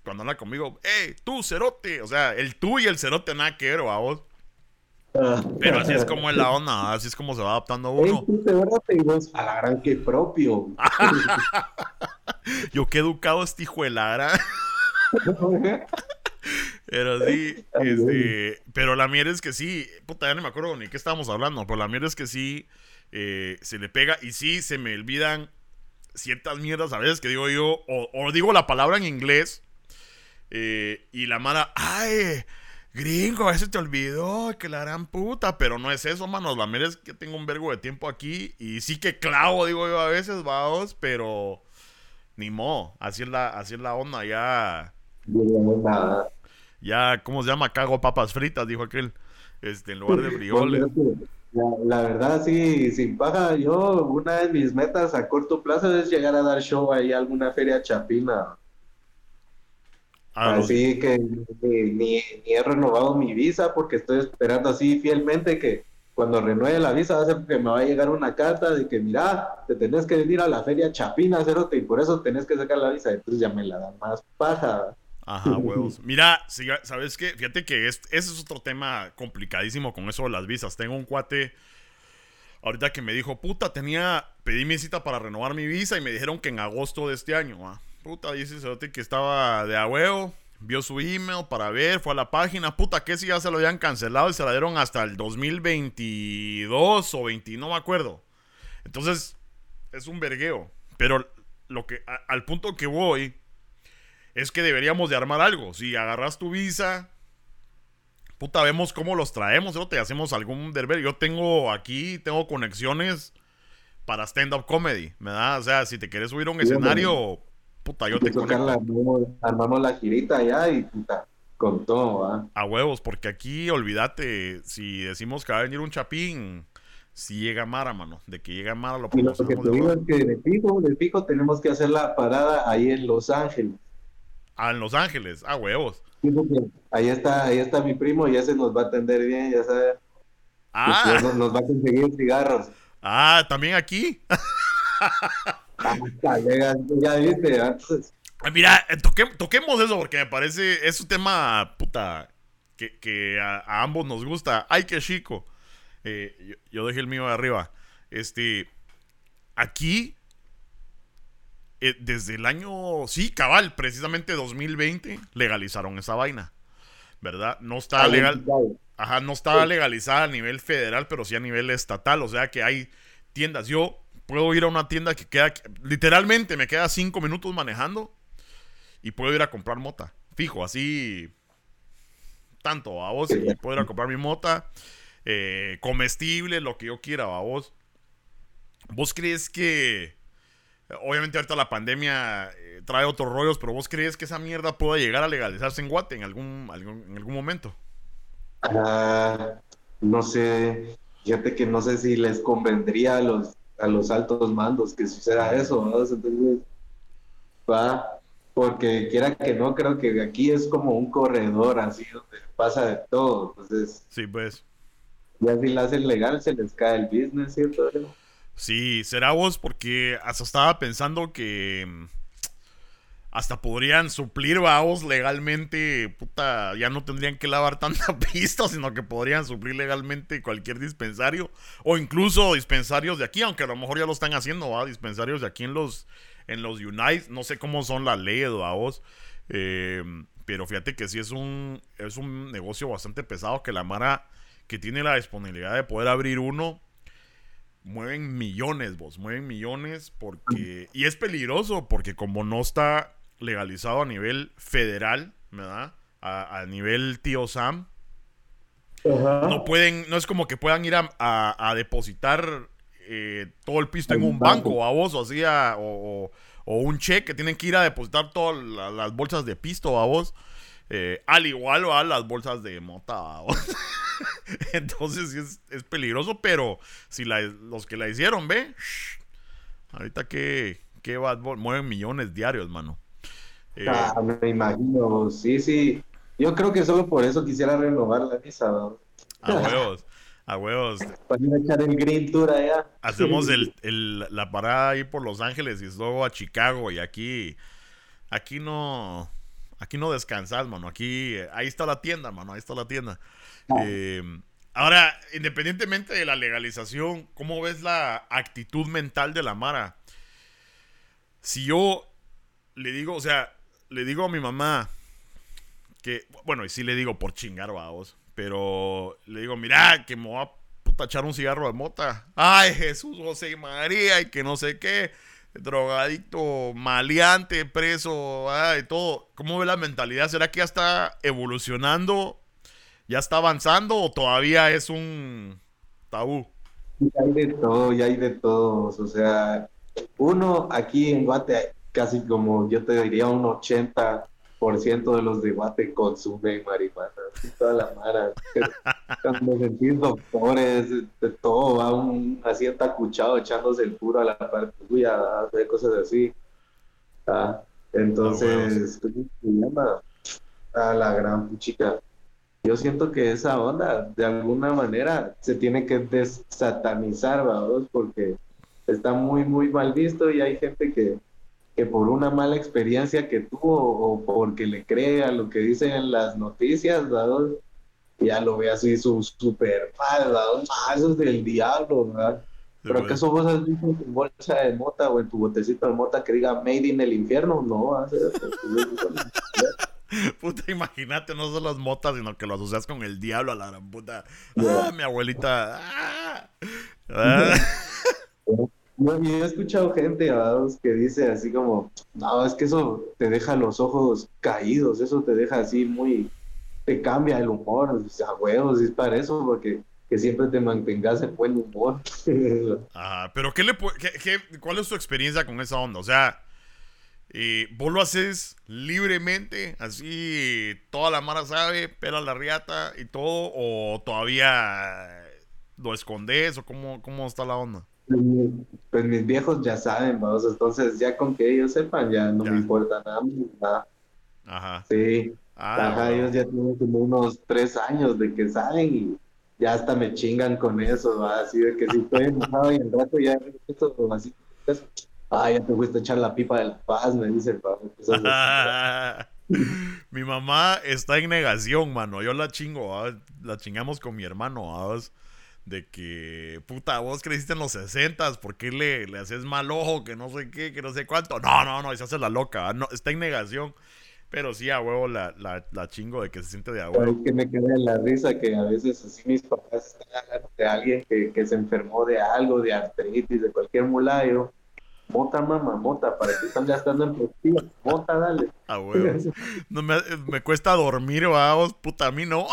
cuando hablan conmigo, ¡eh, tú, cerote! O sea, el tú y el cerote nada que ver, a vos. Pero así es [LAUGHS] como es la onda, así es como se va adaptando uno. a la gran que propio. [LAUGHS] Yo qué educado este hijo de la [LAUGHS] Pero sí, este, pero la mierda es que sí, puta, ya no me acuerdo ni qué estábamos hablando, pero la mierda es que sí, eh, se le pega y sí, se me olvidan ciertas mierdas a veces que digo yo, o, digo la palabra en inglés, eh, y la mala, ay, gringo, a veces te olvidó, que la gran puta, pero no es eso, mano. La mera es que tengo un vergo de tiempo aquí y sí que clavo, digo yo a veces, vamos, pero ni modo, así es la, así es la onda, ya. Ya, ¿cómo se llama? Cago papas fritas, dijo aquel. Este, en lugar de frijoles. La, verdad, sí, sin paga, yo, una de mis metas a corto plazo es llegar a dar show ahí a alguna feria chapina. Ah, así que ni, he renovado mi visa porque estoy esperando así fielmente que cuando renueve la visa va a ser que me va a llegar una carta de que mira, te tenés que venir a la feria Chapina, cerote, y por eso tenés que sacar la visa. Entonces ya me la dan más paja. Ajá, [LAUGHS] huevos. Mira, ¿sabes qué? Fíjate que ese es otro tema complicadísimo con eso de las visas. Tengo un cuate ahorita que me dijo, puta, tenía, pedí mi cita para renovar mi visa y me dijeron que en agosto de este año, Puta, dice que estaba de a huevo, vio su email para ver, fue a la página, puta, que si ya se lo habían cancelado y se la dieron hasta el 2022 o 20, no me acuerdo. Entonces, es un vergueo. Pero lo que, al punto que voy es que deberíamos de armar algo. Si agarras tu visa, puta, vemos cómo los traemos, ¿no? Te hacemos algún derber. Yo tengo aquí, tengo conexiones para stand-up comedy, ¿verdad? O sea, si te quieres subir a un escenario, puta, yo te conecto. armamos la girita ya y puta, con todo, ¿va? A huevos, porque aquí, olvídate, si decimos que va a venir un chapín, si llega Mara, mano, de que llega Mara lo Y lo que te digo es que de pico, de pico tenemos que hacer la parada ahí en Los Ángeles. Ah, en Los Ángeles, a huevos. ahí está, ahí está mi primo, ya se nos va a atender bien, ya sabe. Ah. Nos, va a conseguir cigarros. Ah, también aquí. [LAUGHS] Ah, ya, viste, ah, Mira, eh, toquemos eso porque me parece, es un tema, puta, que, a, ambos nos gusta. Ay, qué chico. Eh, yo, yo, dejé el mío de arriba. Este, aquí eh, desde el año, sí, cabal, precisamente 2020, legalizaron esa vaina. ¿Verdad? No está legal. Ajá, no estaba legalizada a nivel federal, pero sí a nivel estatal. O sea que hay tiendas. Yo puedo ir a una tienda que queda, literalmente me queda cinco minutos manejando y puedo ir a comprar mota. Fijo, así tanto a vos y puedo ir a comprar mi mota. Eh, comestible, lo que yo quiera, a vos. ¿Vos crees que Obviamente ahorita la pandemia eh, trae otros rollos, pero ¿vos crees que esa mierda pueda llegar a legalizarse en Guate en algún, en algún momento? Ah, no sé, fíjate que no sé si les convendría a los, a los altos mandos que suceda eso, ¿no? Entonces, va, porque quiera que no, creo que aquí es como un corredor así donde pasa de todo, entonces... Sí, pues. Ya si la hacen legal se les cae el business, ¿cierto? Sí, será vos porque hasta estaba pensando que hasta podrían suplir vos legalmente, puta, ya no tendrían que lavar [LAUGHS] tanta pista, sino que podrían suplir legalmente cualquier dispensario o incluso dispensarios de aquí, aunque a lo mejor ya lo están haciendo, va, dispensarios de aquí en los en los United, no sé cómo son las leyes, a vos, eh, pero fíjate que sí es un es un negocio bastante pesado que la Mara que tiene la disponibilidad de poder abrir uno mueven millones, vos, mueven millones porque... Y es peligroso porque como no está legalizado a nivel federal, ¿verdad? A, nivel tío Sam. No pueden, no es como que puedan ir a, depositar eh, todo el pisto en un banco, a vos, o así, o, un cheque, tienen que ir a depositar todas las bolsas de pisto a vos. Eh, al igual a las bolsas de mota. [LAUGHS] Entonces es, es, peligroso, pero si los que la hicieron, ve, ahorita que, que mueven millones diarios, mano. Eh, ah, me imagino, sí, sí. Yo creo que solo por eso quisiera renovar la visa. A huevos. A huevos. [LAUGHS] Para ir a echar el Green Tour allá. Hacemos el, el, la parada ahí por Los Ángeles y luego a Chicago y aquí, aquí no, Aquí no descansas, mano. Aquí, ahí está la tienda, mano. Ahí está la tienda. Eh, ahora, independientemente de la legalización, ¿cómo ves la actitud mental de la Mara? Si yo le digo, o sea, le digo a mi mamá que, bueno, y sí le digo por chingar, vamos, pero le digo, mira, que me voy a puta echar un cigarro de mota. Ay, Jesús, José y María, y que no sé qué drogadicto, maleante, preso, y todo. ¿Cómo ve la mentalidad? ¿Será que ya está evolucionando ¿Ya está avanzando o todavía es un tabú? Ya hay de todo, ya hay de todos. O sea, uno aquí en Guate, casi como yo te diría un 80% de los de Guate consumen marihuana. toda la mara. [LAUGHS] Cuando sentís doctores, de todo, va un así atacuchado echándose el puro a la parte tuya, de cosas así. Ah, entonces, ¿cómo se llama? A la gran chica yo siento que esa onda, de alguna manera, se tiene que desatanizar, ¿verdad? Porque está muy, muy mal visto y hay gente que, que por una mala experiencia que tuvo o porque le cree a lo que dicen en las noticias, ¿verdad? Ya lo ve así su super mal. Ah, eso es del diablo, ¿verdad? Pero ¿acaso vos has visto en tu bolsa de mota o en tu botecito de mota que diga Made in el infierno? No, [LAUGHS] Puta, imagínate, no solo las motas, sino que lo asocias con el diablo a la gran puta. Ah, mi abuelita. Ah. Ah. Yo, he escuchado gente que dice así como, no, es que eso te deja los ojos caídos, eso te deja así muy, te cambia el humor, o sea, huevos, es para eso, porque que siempre te mantengas en buen humor. [LAUGHS] Ajá, pero ¿qué le qué, ¿cuál es tu experiencia con esa onda? O sea, y vos lo haces libremente, así toda la mara sabe, pela la riata y todo, o todavía lo escondes, o cómo, cómo está la onda? Pues mis viejos ya saben, vamos, entonces ya con que ellos sepan, ya no me importa nada. Ajá. Sí. Ah, Ajá, ellos ya tienen como unos tres años de que saben y ya hasta me chingan con eso, así de que si estoy [LAUGHS] enojado y el rato ya esto, así, Ah, ya te fuiste a echar la pipa de la paz, me dice el padre. [LAUGHS] mi mamá está en negación, mano. Yo la chingo, la chingamos con mi hermano, de que, puta, vos creciste en los 60, ¿por qué le, le haces mal ojo? Que no sé qué, que no sé cuánto. No, no, no, y se hace la loca. No, está en negación. Pero sí, a huevo la, la, chingo de que se siente de a huevo. Es que me queda en la risa que a veces así mis papás están hablando de alguien que, que se enfermó de algo, de artritis, de cualquier mulayo Mota, mamá, mota, para que están gastando en productiva. Mota, dale. Ah, bueno. No me, me cuesta dormir, vamos, puta, a mí no.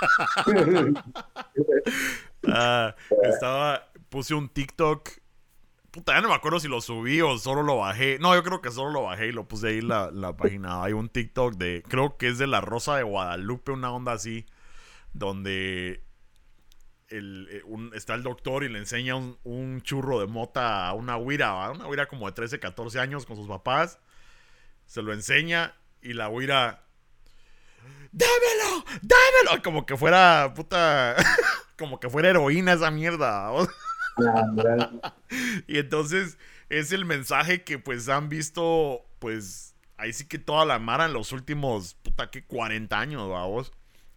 [LAUGHS] ah, estaba, puse un TikTok. Puta, ya no me acuerdo si lo subí o solo lo bajé. No, yo creo que solo lo bajé y lo puse ahí la, la página. Hay un TikTok de, creo que es de la Rosa de Guadalupe, una onda así, donde eh, está el doctor y le enseña un, churro de mota a una huira, una huira como de 13, 14 años con sus papás. Se lo enseña y la huira... ¡Dámelo! ¡Dámelo! Como que fuera puta... [LAUGHS] como que fuera heroína esa mierda. [LAUGHS] y entonces es el mensaje que pues han visto pues ahí sí que toda la mara en los últimos puta que 40 años, vamos.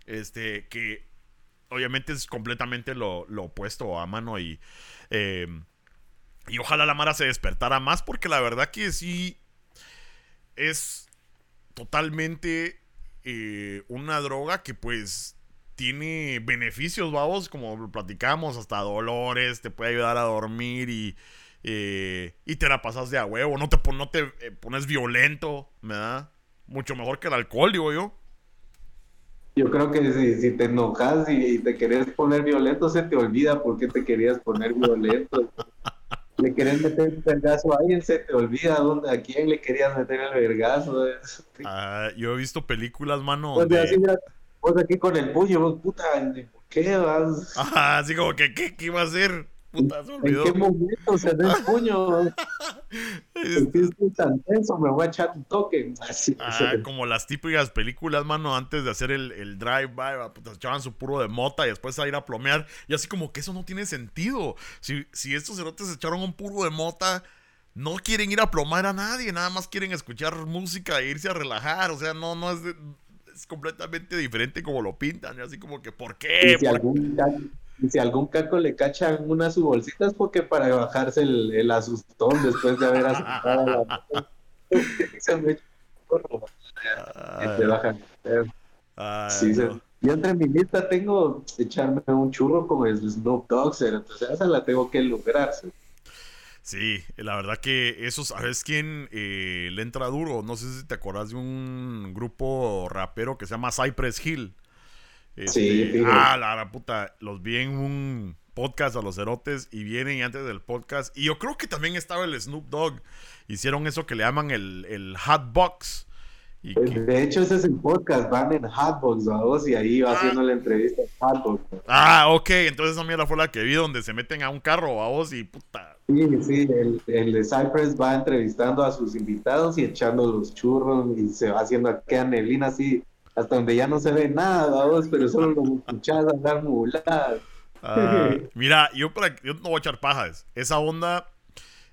Este, que obviamente es completamente lo, opuesto a mano y, eh, y ojalá la Mara se despertara más porque la verdad que sí es totalmente eh, una droga que pues tiene beneficios, vamos, como platicamos, hasta dolores, te puede ayudar a dormir y, eh, y te la pasas de a huevo, no te, no te pones violento, ¿verdad? Mucho mejor que el alcohol, digo yo. Yo creo que si, si te enojas y, te querés poner violento, se te olvida por qué te querías poner violento. [LAUGHS] le querés meter el vergazo a alguien, se te olvida dónde, a quién le querías meter el vergazo. Ah, yo he visto películas, mano. Pues así, vos aquí con el puño, vos, puta, ¿por qué vas? Ajá, así como que, ¿qué, qué iba a hacer? ¿En qué momento se da el puño? [LAUGHS] Estoy tan tenso, me voy a echar un toque. ah, como las típicas películas, mano, antes de hacer el, el drive-by, pues, echaban su puro de mota y después a ir a plomear. Y así como que eso no tiene sentido. Si, si estos cerotes echaron un puro de mota, no quieren ir a plomar a nadie, nada más quieren escuchar música e irse a relajar. O sea, no, no es, es completamente diferente como lo pintan. Así como que, ¿por qué? Si algún y si algún caco le cachan una su bolsita es porque para bajarse el, el asustón después de haber asustado a la [LAUGHS] se me te bajan. sí, Yo entre mi lista tengo echarme un churro como el Snoop Dogg, entonces esa la tengo que lograr. Sí, la verdad que eso, ¿sabes quién eh, le entra duro? No sé si te acuerdas de un grupo rapero que se llama Cypress Hill. sí, este, Ah, la, puta, los vi en un podcast a los cerotes y vienen antes del podcast. Y yo creo que también estaba el Snoop Dogg. Hicieron eso que le llaman el, el Hot Box pues, de hecho, ese es el podcast, van en Hotbox, vos, y ahí va ah. haciendo la entrevista en Hotbox. Ah, ok, entonces esa mierda fue la que vi donde se meten a un carro a vos y puta. Sí, sí, el, el de Cypress va entrevistando a sus invitados y echando los churros y se va haciendo aquella neblina así, hasta donde ya no se ve nada, vos, pero solo lo escuchás andar muladas. Ah, mira, yo, para, yo no voy a echar pajas. Esa onda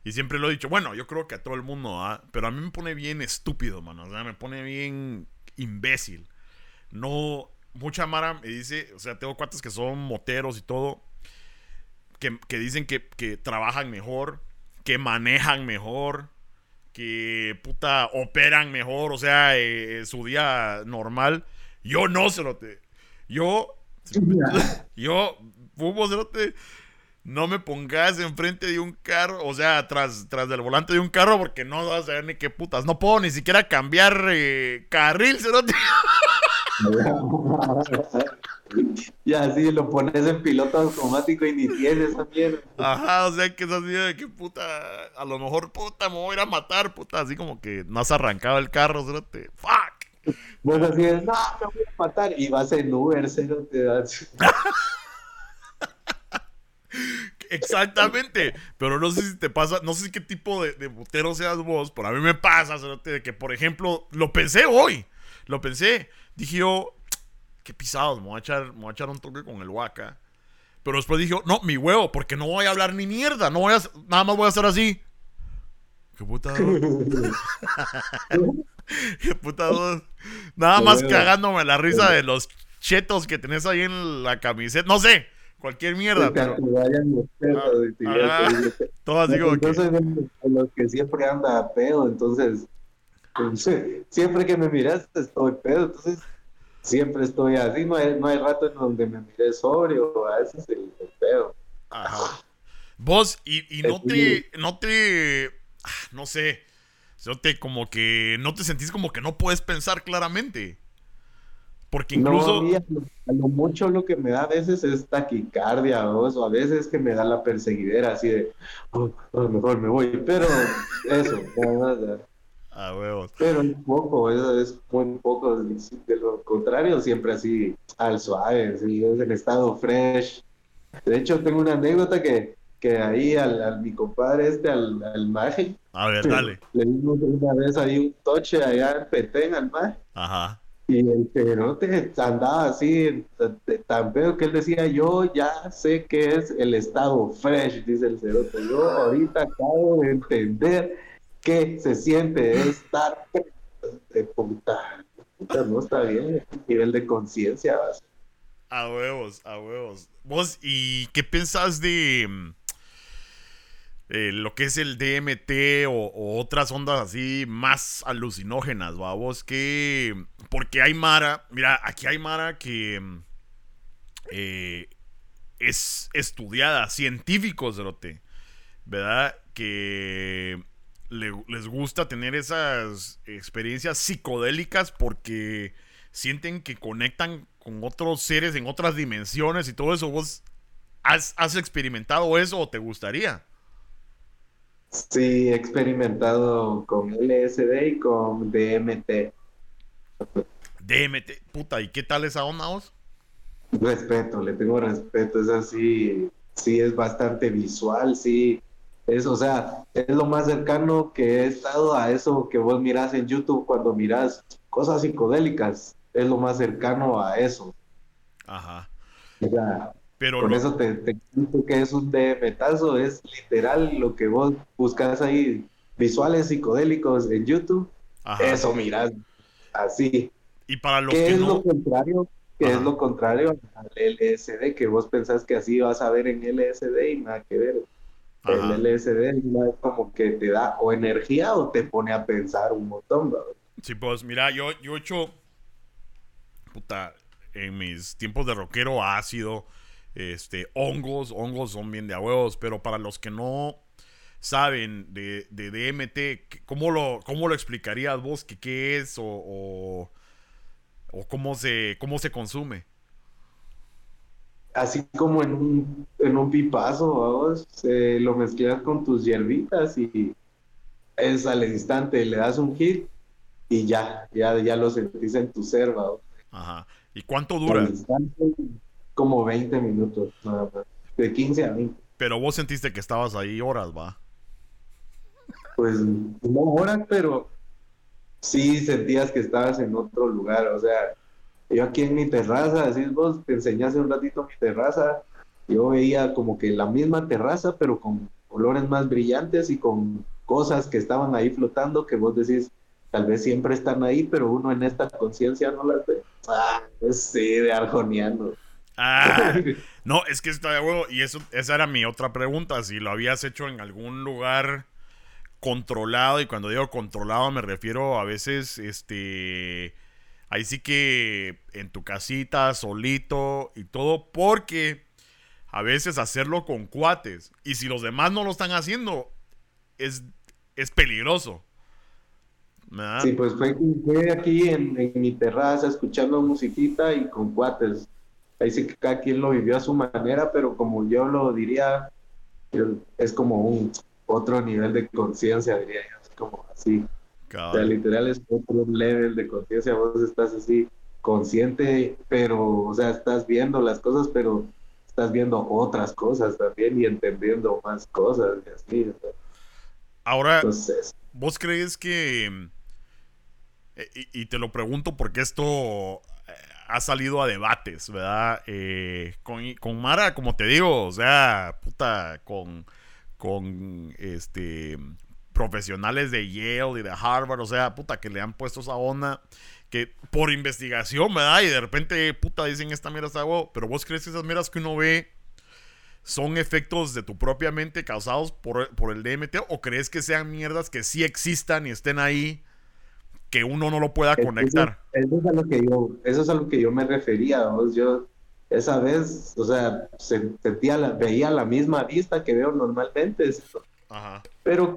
y siempre lo he dicho, bueno, yo creo que a todo el mundo, ¿ah? pero a mí me pone bien estúpido, mano. O sea, me pone bien imbécil. No, mucha Mara me dice, o sea, tengo cuates que son moteros y todo, que, dicen que, trabajan mejor, que manejan mejor, que puta operan mejor, o sea, eh, su día normal. Yo no se lo te. Yo, yo, fútbol se lo te no me pongas enfrente de un carro, o sea, tras, tras del volante de un carro, porque no vas a saber ni qué putas. No puedo ni siquiera cambiar eh, carril, cerote. [LAUGHS] y así lo pones en piloto automático y ni tienes esa mierda. Ajá, o sea que es así de que puta, a lo mejor puta me voy a ir a matar, puta, así como que no has arrancado el carro, cerote. Fuck. Pues así es, no, me voy a matar y vas en Uber, cerote. [LAUGHS] Exactamente. Pero no sé si te pasa, no sé qué tipo de, de seas vos, pero a mí me pasa, de que, por ejemplo, lo pensé hoy. Lo pensé. Dije yo, qué pisados, me voy a echar, me voy a echar un toque con el Waka. Pero después dije, no, mi huevo, porque no voy a hablar ni mierda. No voy a, nada más voy a hacer así. Qué puta. [LAUGHS] qué puta. Nada más cagándome la risa de los chetos que tenés ahí en la camiseta. No sé cualquier mierda. Pero... Todas digo [LAUGHS] entonces, que... los que siempre anda pedo, entonces, [LAUGHS] siempre que me miras estoy pedo, entonces siempre estoy así, no hay, no hay rato en donde me mire sobrio, a veces el, el pedo. Ajá. Vos, y, y no te, no te, ah, no sé, no te como que, no te sentís como que no puedes pensar claramente. Porque incluso. No, a, lo, mucho lo que me da a veces es taquicardia, o a veces que me da la perseguidera, así de, oh, oh, mejor me voy. Pero eso, nada A huevos. Pero un poco, eso es muy poco. De lo contrario, siempre así al suave, sí, es el estado fresh. De hecho, tengo una anécdota que, que ahí al, mi compadre este, al, al Maje. A ver, dale. [LAUGHS] Le dimos una vez ahí un toche allá en Petén al Maje. Ajá. Y el perote andaba así, tan feo que él decía, yo ya sé que es el estado fresh, dice el cerote. Yo ahorita acabo de entender que se siente estar de puta. no está bien, nivel de conciencia. A huevos, a huevos. Vos, ¿y qué pensás de eh, lo que es el DMT o, otras ondas así más alucinógenas, vos Que. Porque hay Mara. Mira, aquí hay Mara que. Eh, es estudiada, científicos, Rote. ¿Verdad? Que les gusta tener esas experiencias psicodélicas porque sienten que conectan con otros seres en otras dimensiones y todo eso. ¿Vos has experimentado eso o te gustaría? Sí, he experimentado con LSD y con DMT. DMT, puta, ¿y qué tal esa onda vos? Respeto, le tengo respeto, es así, sí es bastante visual, sí, es, o sea, es lo más cercano que he estado a eso que vos mirás en YouTube cuando mirás cosas psicodélicas, es lo más cercano a eso. Ajá. O sea, por eso te, te que es un DMTazo, es literal lo que vos buscas ahí, visuales psicodélicos en YouTube. Eso miras así. Y para los ¿Qué que es lo contrario? Que es lo contrario al LSD, que vos pensás que así vas a ver en LSD y nada que ver. El LSD es como que te da o energía o te pone a pensar un montón, Sí, pues mira, yo, yo he hecho, puta, en mis tiempos de rockero ácido, este, hongos, hongos son bien de a huevos, pero para los que no saben de, de DMT, ¿cómo lo, cómo lo explicarías vos? ¿Qué, qué es o, o, cómo, se, cómo se consume? así como en un, en un pipazo, vamos, lo mezclas con tus hierbitas y es al instante, le das un hit y ya, ya, ya lo sentís en tu ser, Ajá. ¿Y cuánto dura? Como 20 minutos, nada más. De 15 a 20. Pero vos sentiste que estabas ahí horas, va. Pues no horas, pero sí sentías que estabas en otro lugar. O sea, yo aquí en mi terraza, decís vos, te enseñaste un ratito mi terraza. Yo veía como que la misma terraza, pero con colores más brillantes y con cosas que estaban ahí flotando que vos decís, tal vez siempre están ahí, pero uno en esta conciencia no las ve. Ah, pues sí, de arjoniano. Ah, [LAUGHS] no, es que está de huevo. Y eso, esa era mi otra pregunta. Si lo habías hecho en algún lugar controlado, y cuando digo controlado me refiero a veces, este, ahí sí que en tu casita, solito y todo, porque a veces hacerlo con cuates, y si los demás no lo están haciendo, es, es peligroso. Sí, pues fue, aquí en, en, mi terraza escuchando musiquita y con cuates. Ahí sí que cada quien lo vivió a su manera, pero como yo lo diría, es como un otro nivel de conciencia, diría yo, es como así. O sea, literal es otro level de conciencia, vos estás así consciente, pero, o sea, estás viendo las cosas, pero estás viendo otras cosas también y entendiendo más cosas y así. Ahora, ¿vos crees que, eh, y, te lo pregunto porque esto ha salido a debates, ¿verdad? Eh, con, con Mara, como te digo, o sea, puta, con con este profesionales de Yale y de Harvard, o sea, puta, que le han puesto esa onda que por investigación, ¿verdad? Y de repente, puta, dicen esta mierda está huevo, pero vos crees que esas mierdas que uno ve son efectos de tu propia mente causados por, por, el DMT o crees que sean mierdas que sí existan y estén ahí que uno no lo pueda conectar? Eso, es a lo que yo, eso es a lo que yo me refería, vos, yo esa vez, o sea, sentía la, veía la misma vista que veo normalmente. Ajá. Pero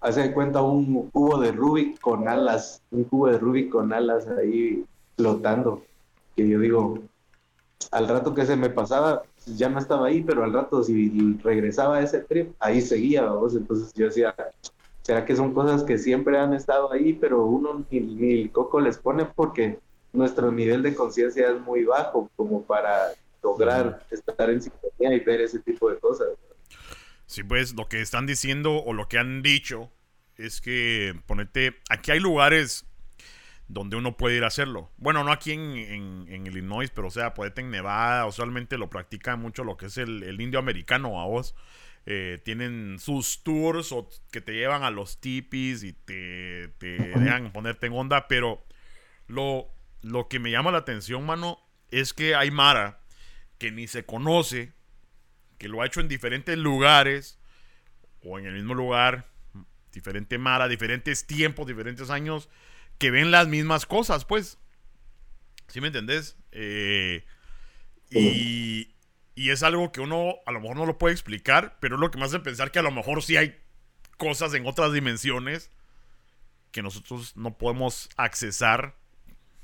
hace cuenta un cubo de Rubik con alas, un cubo de Rubik con alas ahí flotando. Que yo digo, al rato que se me pasaba, ya no estaba ahí, pero al rato si regresaba a ese trip, ahí seguía, vamos. Entonces yo decía, ¿será que son cosas que siempre han estado ahí, pero uno ni, ni el coco les pone porque nuestro nivel de conciencia es muy bajo como para lograr estar en sintonía y ver ese tipo de cosas. Sí, pues lo que están diciendo o lo que han dicho es que ponete, aquí hay lugares donde uno puede ir a hacerlo. Bueno, no aquí en, en, Illinois, pero o sea, ponete en Nevada, usualmente lo practican mucho lo que es el, indio americano a vos. Eh, tienen sus tours o que te llevan a los tipis y te, te dejan ponerte en onda, pero lo, lo que me llama la atención, mano, es que hay Mara que ni se conoce, que lo ha hecho en diferentes lugares o en el mismo lugar, diferente Mara, diferentes tiempos, diferentes años, que ven las mismas cosas, pues. ¿Sí me entendés? Eh, y, y es algo que uno a lo mejor no lo puede explicar, pero es lo que me hace pensar que a lo mejor sí hay cosas en otras dimensiones que nosotros no podemos accesar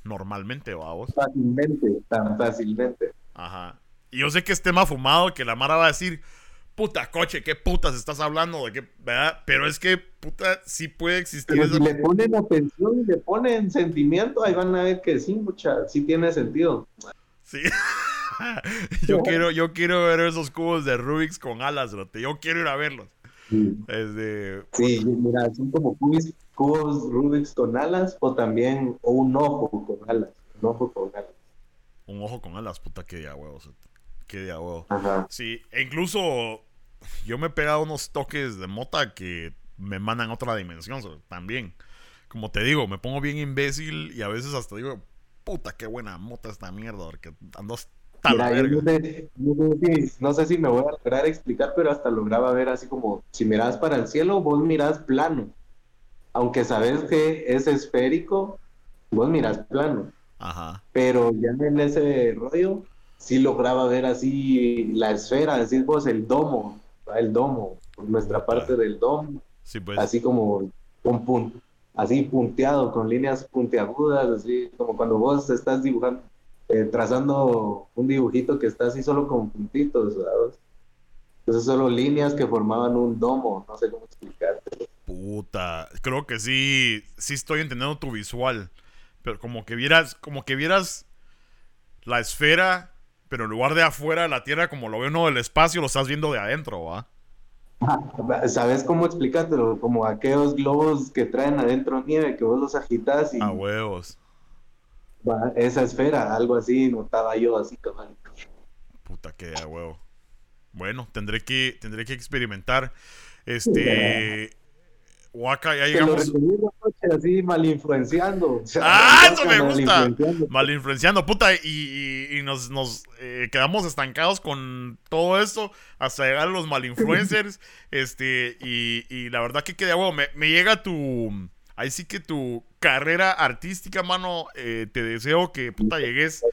normalmente, vamos. Fácilmente, tan fácilmente. Ajá. Y yo sé que es tema fumado, que la Mara va a decir, puta coche, qué putas estás hablando, de qué, ¿verdad? Pero es que, puta, sí puede existir. Pero si le ponen atención y le ponen sentimiento, ahí van a ver que sí, mucha, sí tiene sentido. Sí. [LAUGHS] [LAUGHS] yo quiero, yo quiero ver esos cubos de Rubik's con alas, Yo quiero ir a verlos. Sí, sí mira, son como cubos, cubos Rubik's con alas o también o un ojo con alas. Un ojo con alas. Un ojo con alas, puta, qué día, huevos. Qué día, huevo. Ajá. Sí, e incluso yo me he pegado unos toques de mota que me mandan a otra dimensión también. Como te digo, me pongo bien imbécil y a veces hasta digo, puta, qué buena mota esta mierda, porque ando no, sé, si me voy a lograr explicar, pero hasta lograba ver así como, si miras para el cielo, vos mirás plano. Aunque sabes que es esférico, vos mirás plano. Ajá. Pero ya en ese rollo, sí lograba ver así la esfera, decís vos el domo, el domo, nuestra parte del domo. Pues. Así como un así punteado, con líneas puntiagudas, así como cuando vos estás dibujando eh, trazando un dibujito que está así solo con puntitos, ¿sabes? Entonces solo líneas que formaban un domo, no sé cómo explicarte. Puta, creo que sí, sí estoy entendiendo tu visual, pero como que vieras, como que vieras la esfera, pero en lugar de afuera de la Tierra, como lo ve uno del espacio, lo estás viendo de adentro, ¿va? ¿Sabes cómo explicártelo? Como aquellos globos que traen adentro nieve, que vos los agitas y... A huevos. Esa esfera, algo así, notaba yo así, cabal. Puta que a huevo. Bueno, tendré que, tendré que experimentar. Este. Waka, ya llegamos. así mal influenciando. ah, eso me gusta. Mal influenciando, puta. Y, nos, nos eh, quedamos estancados con todo esto hasta llegar a los mal influencers. [LAUGHS] este, y, la verdad que queda huevo. Me, me, llega tu. Ahí sí que tu carrera artística, mano. Eh, te deseo que puta llegues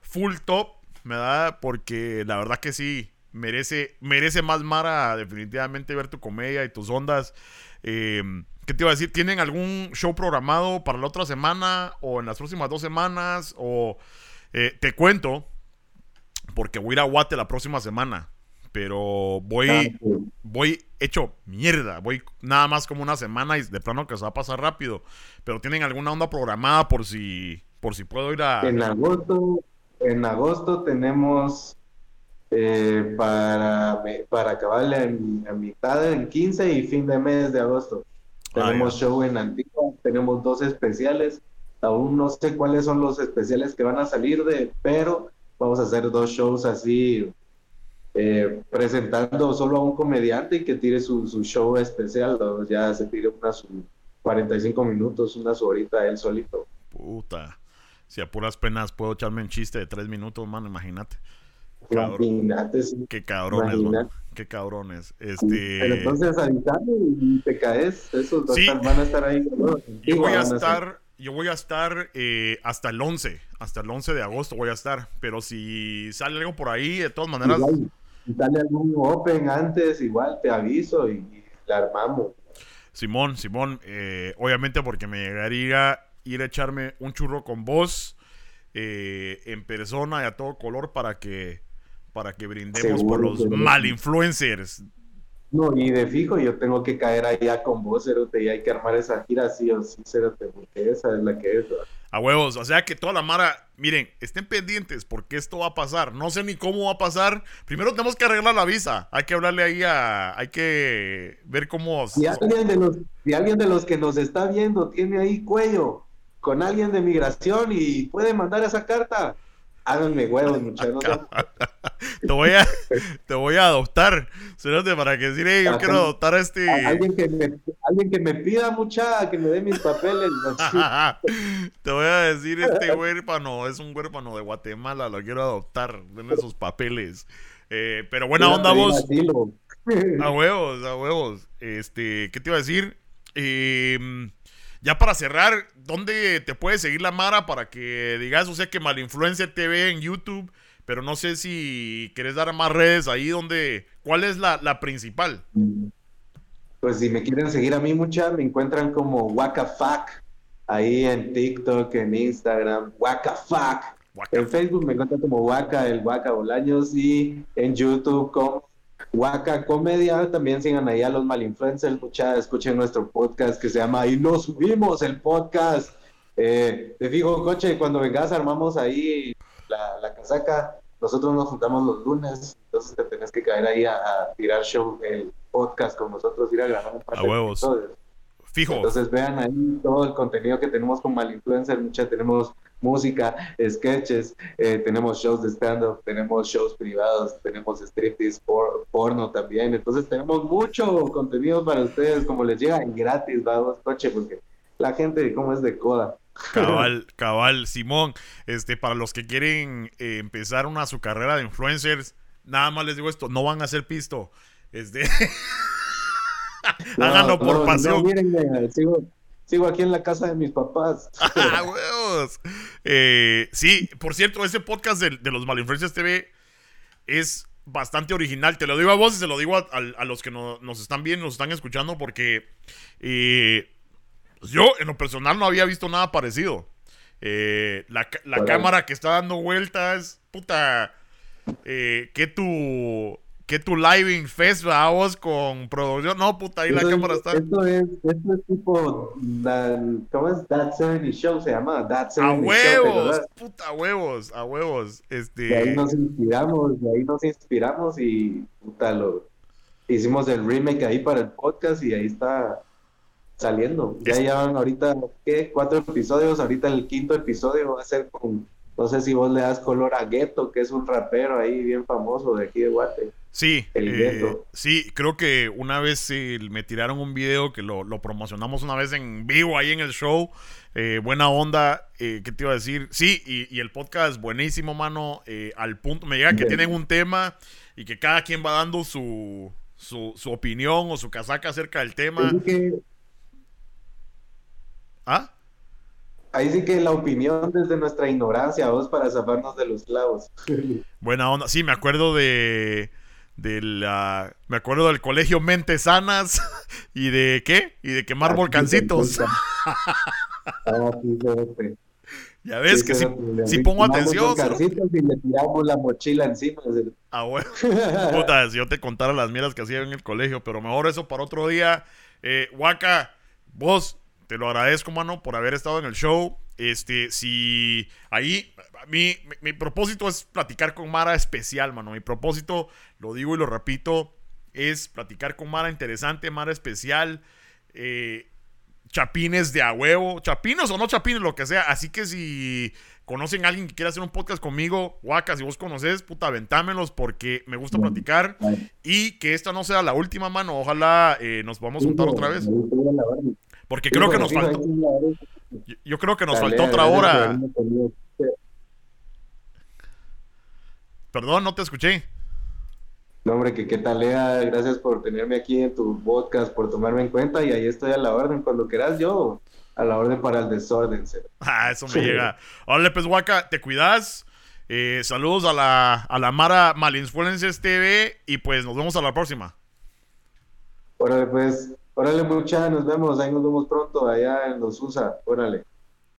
full top, me da, porque la verdad que sí merece, merece más Mara definitivamente ver tu comedia y tus ondas. Eh, ¿Qué te iba a decir? ¿Tienen algún show programado para la otra semana o en las próximas dos semanas? O eh, te cuento, porque voy a ir a Guate la próxima semana. Pero voy, ah, voy hecho mierda. Voy nada más como una semana y de plano que se va a pasar rápido. Pero tienen alguna onda programada por si, por si puedo ir a. En agosto, en agosto tenemos eh, para, para acabar en, mitad, en 15 y fin de mes de agosto. Tenemos show en Antigua, tenemos dos especiales. Aún no sé cuáles son los especiales que van a salir de, pero vamos a hacer dos shows así, eh, presentando solo a un comediante y que tire su, su show especial. Ya se tire unas 45 minutos, una su horita él solito. Puta. Si a puras penas puedo echarme un chiste de tres minutos, mano, imagínate. Qué cabrones, Qué cabrones. Este... Pero entonces avisarme y te caes. Esos van a estar ahí. Yo voy a estar, yo voy a estar eh, hasta el 11. Hasta el 11 de agosto voy a estar. Pero si sale algo por ahí, de todas maneras. Si sale algún Open antes, igual te aviso y, la armamos. Simón, Simón, eh, obviamente porque me llegaría ir a echarme un churro con vos eh, en persona y a todo color para que para que brindemos por los mal influencers. No, y de fijo yo tengo que caer allá con vos, Cerote, y hay que armar esa gira sí o sí, Cerote, porque esa es la que es. A huevos, o sea que toda la mara, miren, estén pendientes porque esto va a pasar. No sé ni cómo va a pasar. Primero tenemos que arreglar la visa. Hay que hablarle ahí a. Hay que ver cómo. Si alguien de los, si alguien de los que nos está viendo tiene ahí cuello con alguien de migración y puede mandar esa carta, háganme huevos, [LAUGHS] muchachos. [LAUGHS] te, voy a, te voy a adoptar. para que decir, yo quiero adoptar a este. Alguien que me, alguien que me pida mucha, que me dé mis papeles. [LAUGHS] te voy a decir, este huérfano es un huérfano de Guatemala, lo quiero adoptar. Denle esos papeles. Eh, pero buena onda, vos. A huevos, a huevos. Este, ¿qué te iba a decir? Eh ya para cerrar, ¿dónde te puede seguir la Mara para que digas, o sea, que Malinfluencia TV en YouTube? Pero no sé si quieres dar más redes ahí donde... ¿Cuál es la, principal? Pues si me quieren seguir a mí mucha, me encuentran como WakaFac. Ahí en TikTok, en Instagram, WakaFac. En Facebook me encuentran como Waka, el Waka Bolaños. Y en YouTube como Waka Comedia, también sigan ahí a los malinfluencers, mucha, escuchen nuestro podcast que se llama Y nos subimos el podcast. Eh, te fijo, coche, cuando vengas armamos ahí la, casaca, nosotros nos juntamos los lunes, entonces te tenés que caer ahí a, tirar show, el podcast con nosotros, ir a grabar un par a huevos. Fijo. Entonces vean ahí todo el contenido que tenemos con Malinfluencer, mucha, tenemos música, sketches, eh, tenemos shows de stand-up, tenemos shows privados, tenemos striptease, por, porno también. Entonces tenemos mucho contenido para ustedes, como les llega gratis, vamos, coche, porque la gente como es de coda. Cabal, [LAUGHS] cabal, Simón, este, para los que quieren eh, empezar una su carrera de influencers, nada más les digo esto, no van a hacer pisto. Este... [LAUGHS] Háganlo por pasión. Sigo aquí en la casa de mis papás. [LAUGHS] ¡Ah, huevos! Eh, sí, por cierto, ese podcast de, los Malinfluencias TV es bastante original. Te lo digo a vos y se lo digo a, los que nos están viendo, nos están escuchando, porque eh, yo en lo personal no había visto nada parecido. Eh, la, la cámara que está dando vueltas, puta, que tu que tu living fest, vos con producción. No, puta, ahí la cámara está. Esto es, esto es tipo, ¿cómo es? That 70 Show se llama, That 70 A huevos, puta, a huevos, a huevos. Este... De ahí nos inspiramos, de ahí nos inspiramos y puta, lo hicimos el remake ahí para el podcast y ahí está saliendo. Ya llevan ahorita, ¿qué? Cuatro episodios, ahorita el quinto episodio va a ser con no sé si vos le das color a Ghetto, que es un rapero ahí bien famoso de aquí de Guate. Sí, eh, sí, creo que una vez me tiraron un video que lo, promocionamos una vez en vivo ahí en el show. Eh, buena onda, eh, ¿qué te iba a decir? Sí, y, el podcast buenísimo, mano. al punto, me llega que tienen un tema y que cada quien va dando su, su, opinión o su casaca acerca del tema. ¿Ah? Ahí sí que la opinión desde nuestra ignorancia, vos, para zafarnos de los clavos. Buena onda. Sí, me acuerdo de. De la, me acuerdo del colegio Mentes Sanas [LAUGHS] y de qué? Y de quemar volcancitos. [LAUGHS] Ah, ya ves que si, pongo atención. Y le tiramos la mochila encima. Ah, bueno. [LAUGHS] Puta, si yo te contara las miras que hacía en el colegio, pero mejor eso para otro día. Eh, Waka, vos te lo agradezco, mano, por haber estado en el show. Este, si ahí, mi, mi, propósito es platicar con Mara especial, mano. Mi propósito, lo digo y lo repito, es platicar con Mara interesante, Mara especial. Eh, chapines de a huevo, chapinos o no chapines, lo que sea. Así que si conocen a alguien que quiera hacer un podcast conmigo, guacas, si vos conoces, puta, aventámelos porque me gusta platicar. Y que esta no sea la última mano, ojalá eh, nos podamos juntar otra vez. Porque creo que nos faltó. Yo, creo que nos faltó otra hora. Perdón, no te escuché. No, hombre, que qué tal, Lea. Gracias por tenerme aquí en tu podcast, por tomarme en cuenta. Y ahí estoy a la orden. Cuando quieras, yo a la orden para el desorden. Ah, eso me llega. Órale, pues, Waka, te cuidas. Eh, saludos a la, a la Mara Malinfluencers TV. Y pues nos vemos a la próxima. Órale, pues. Órale, mucha, nos vemos, ahí nos vemos pronto, allá en los USA. Órale.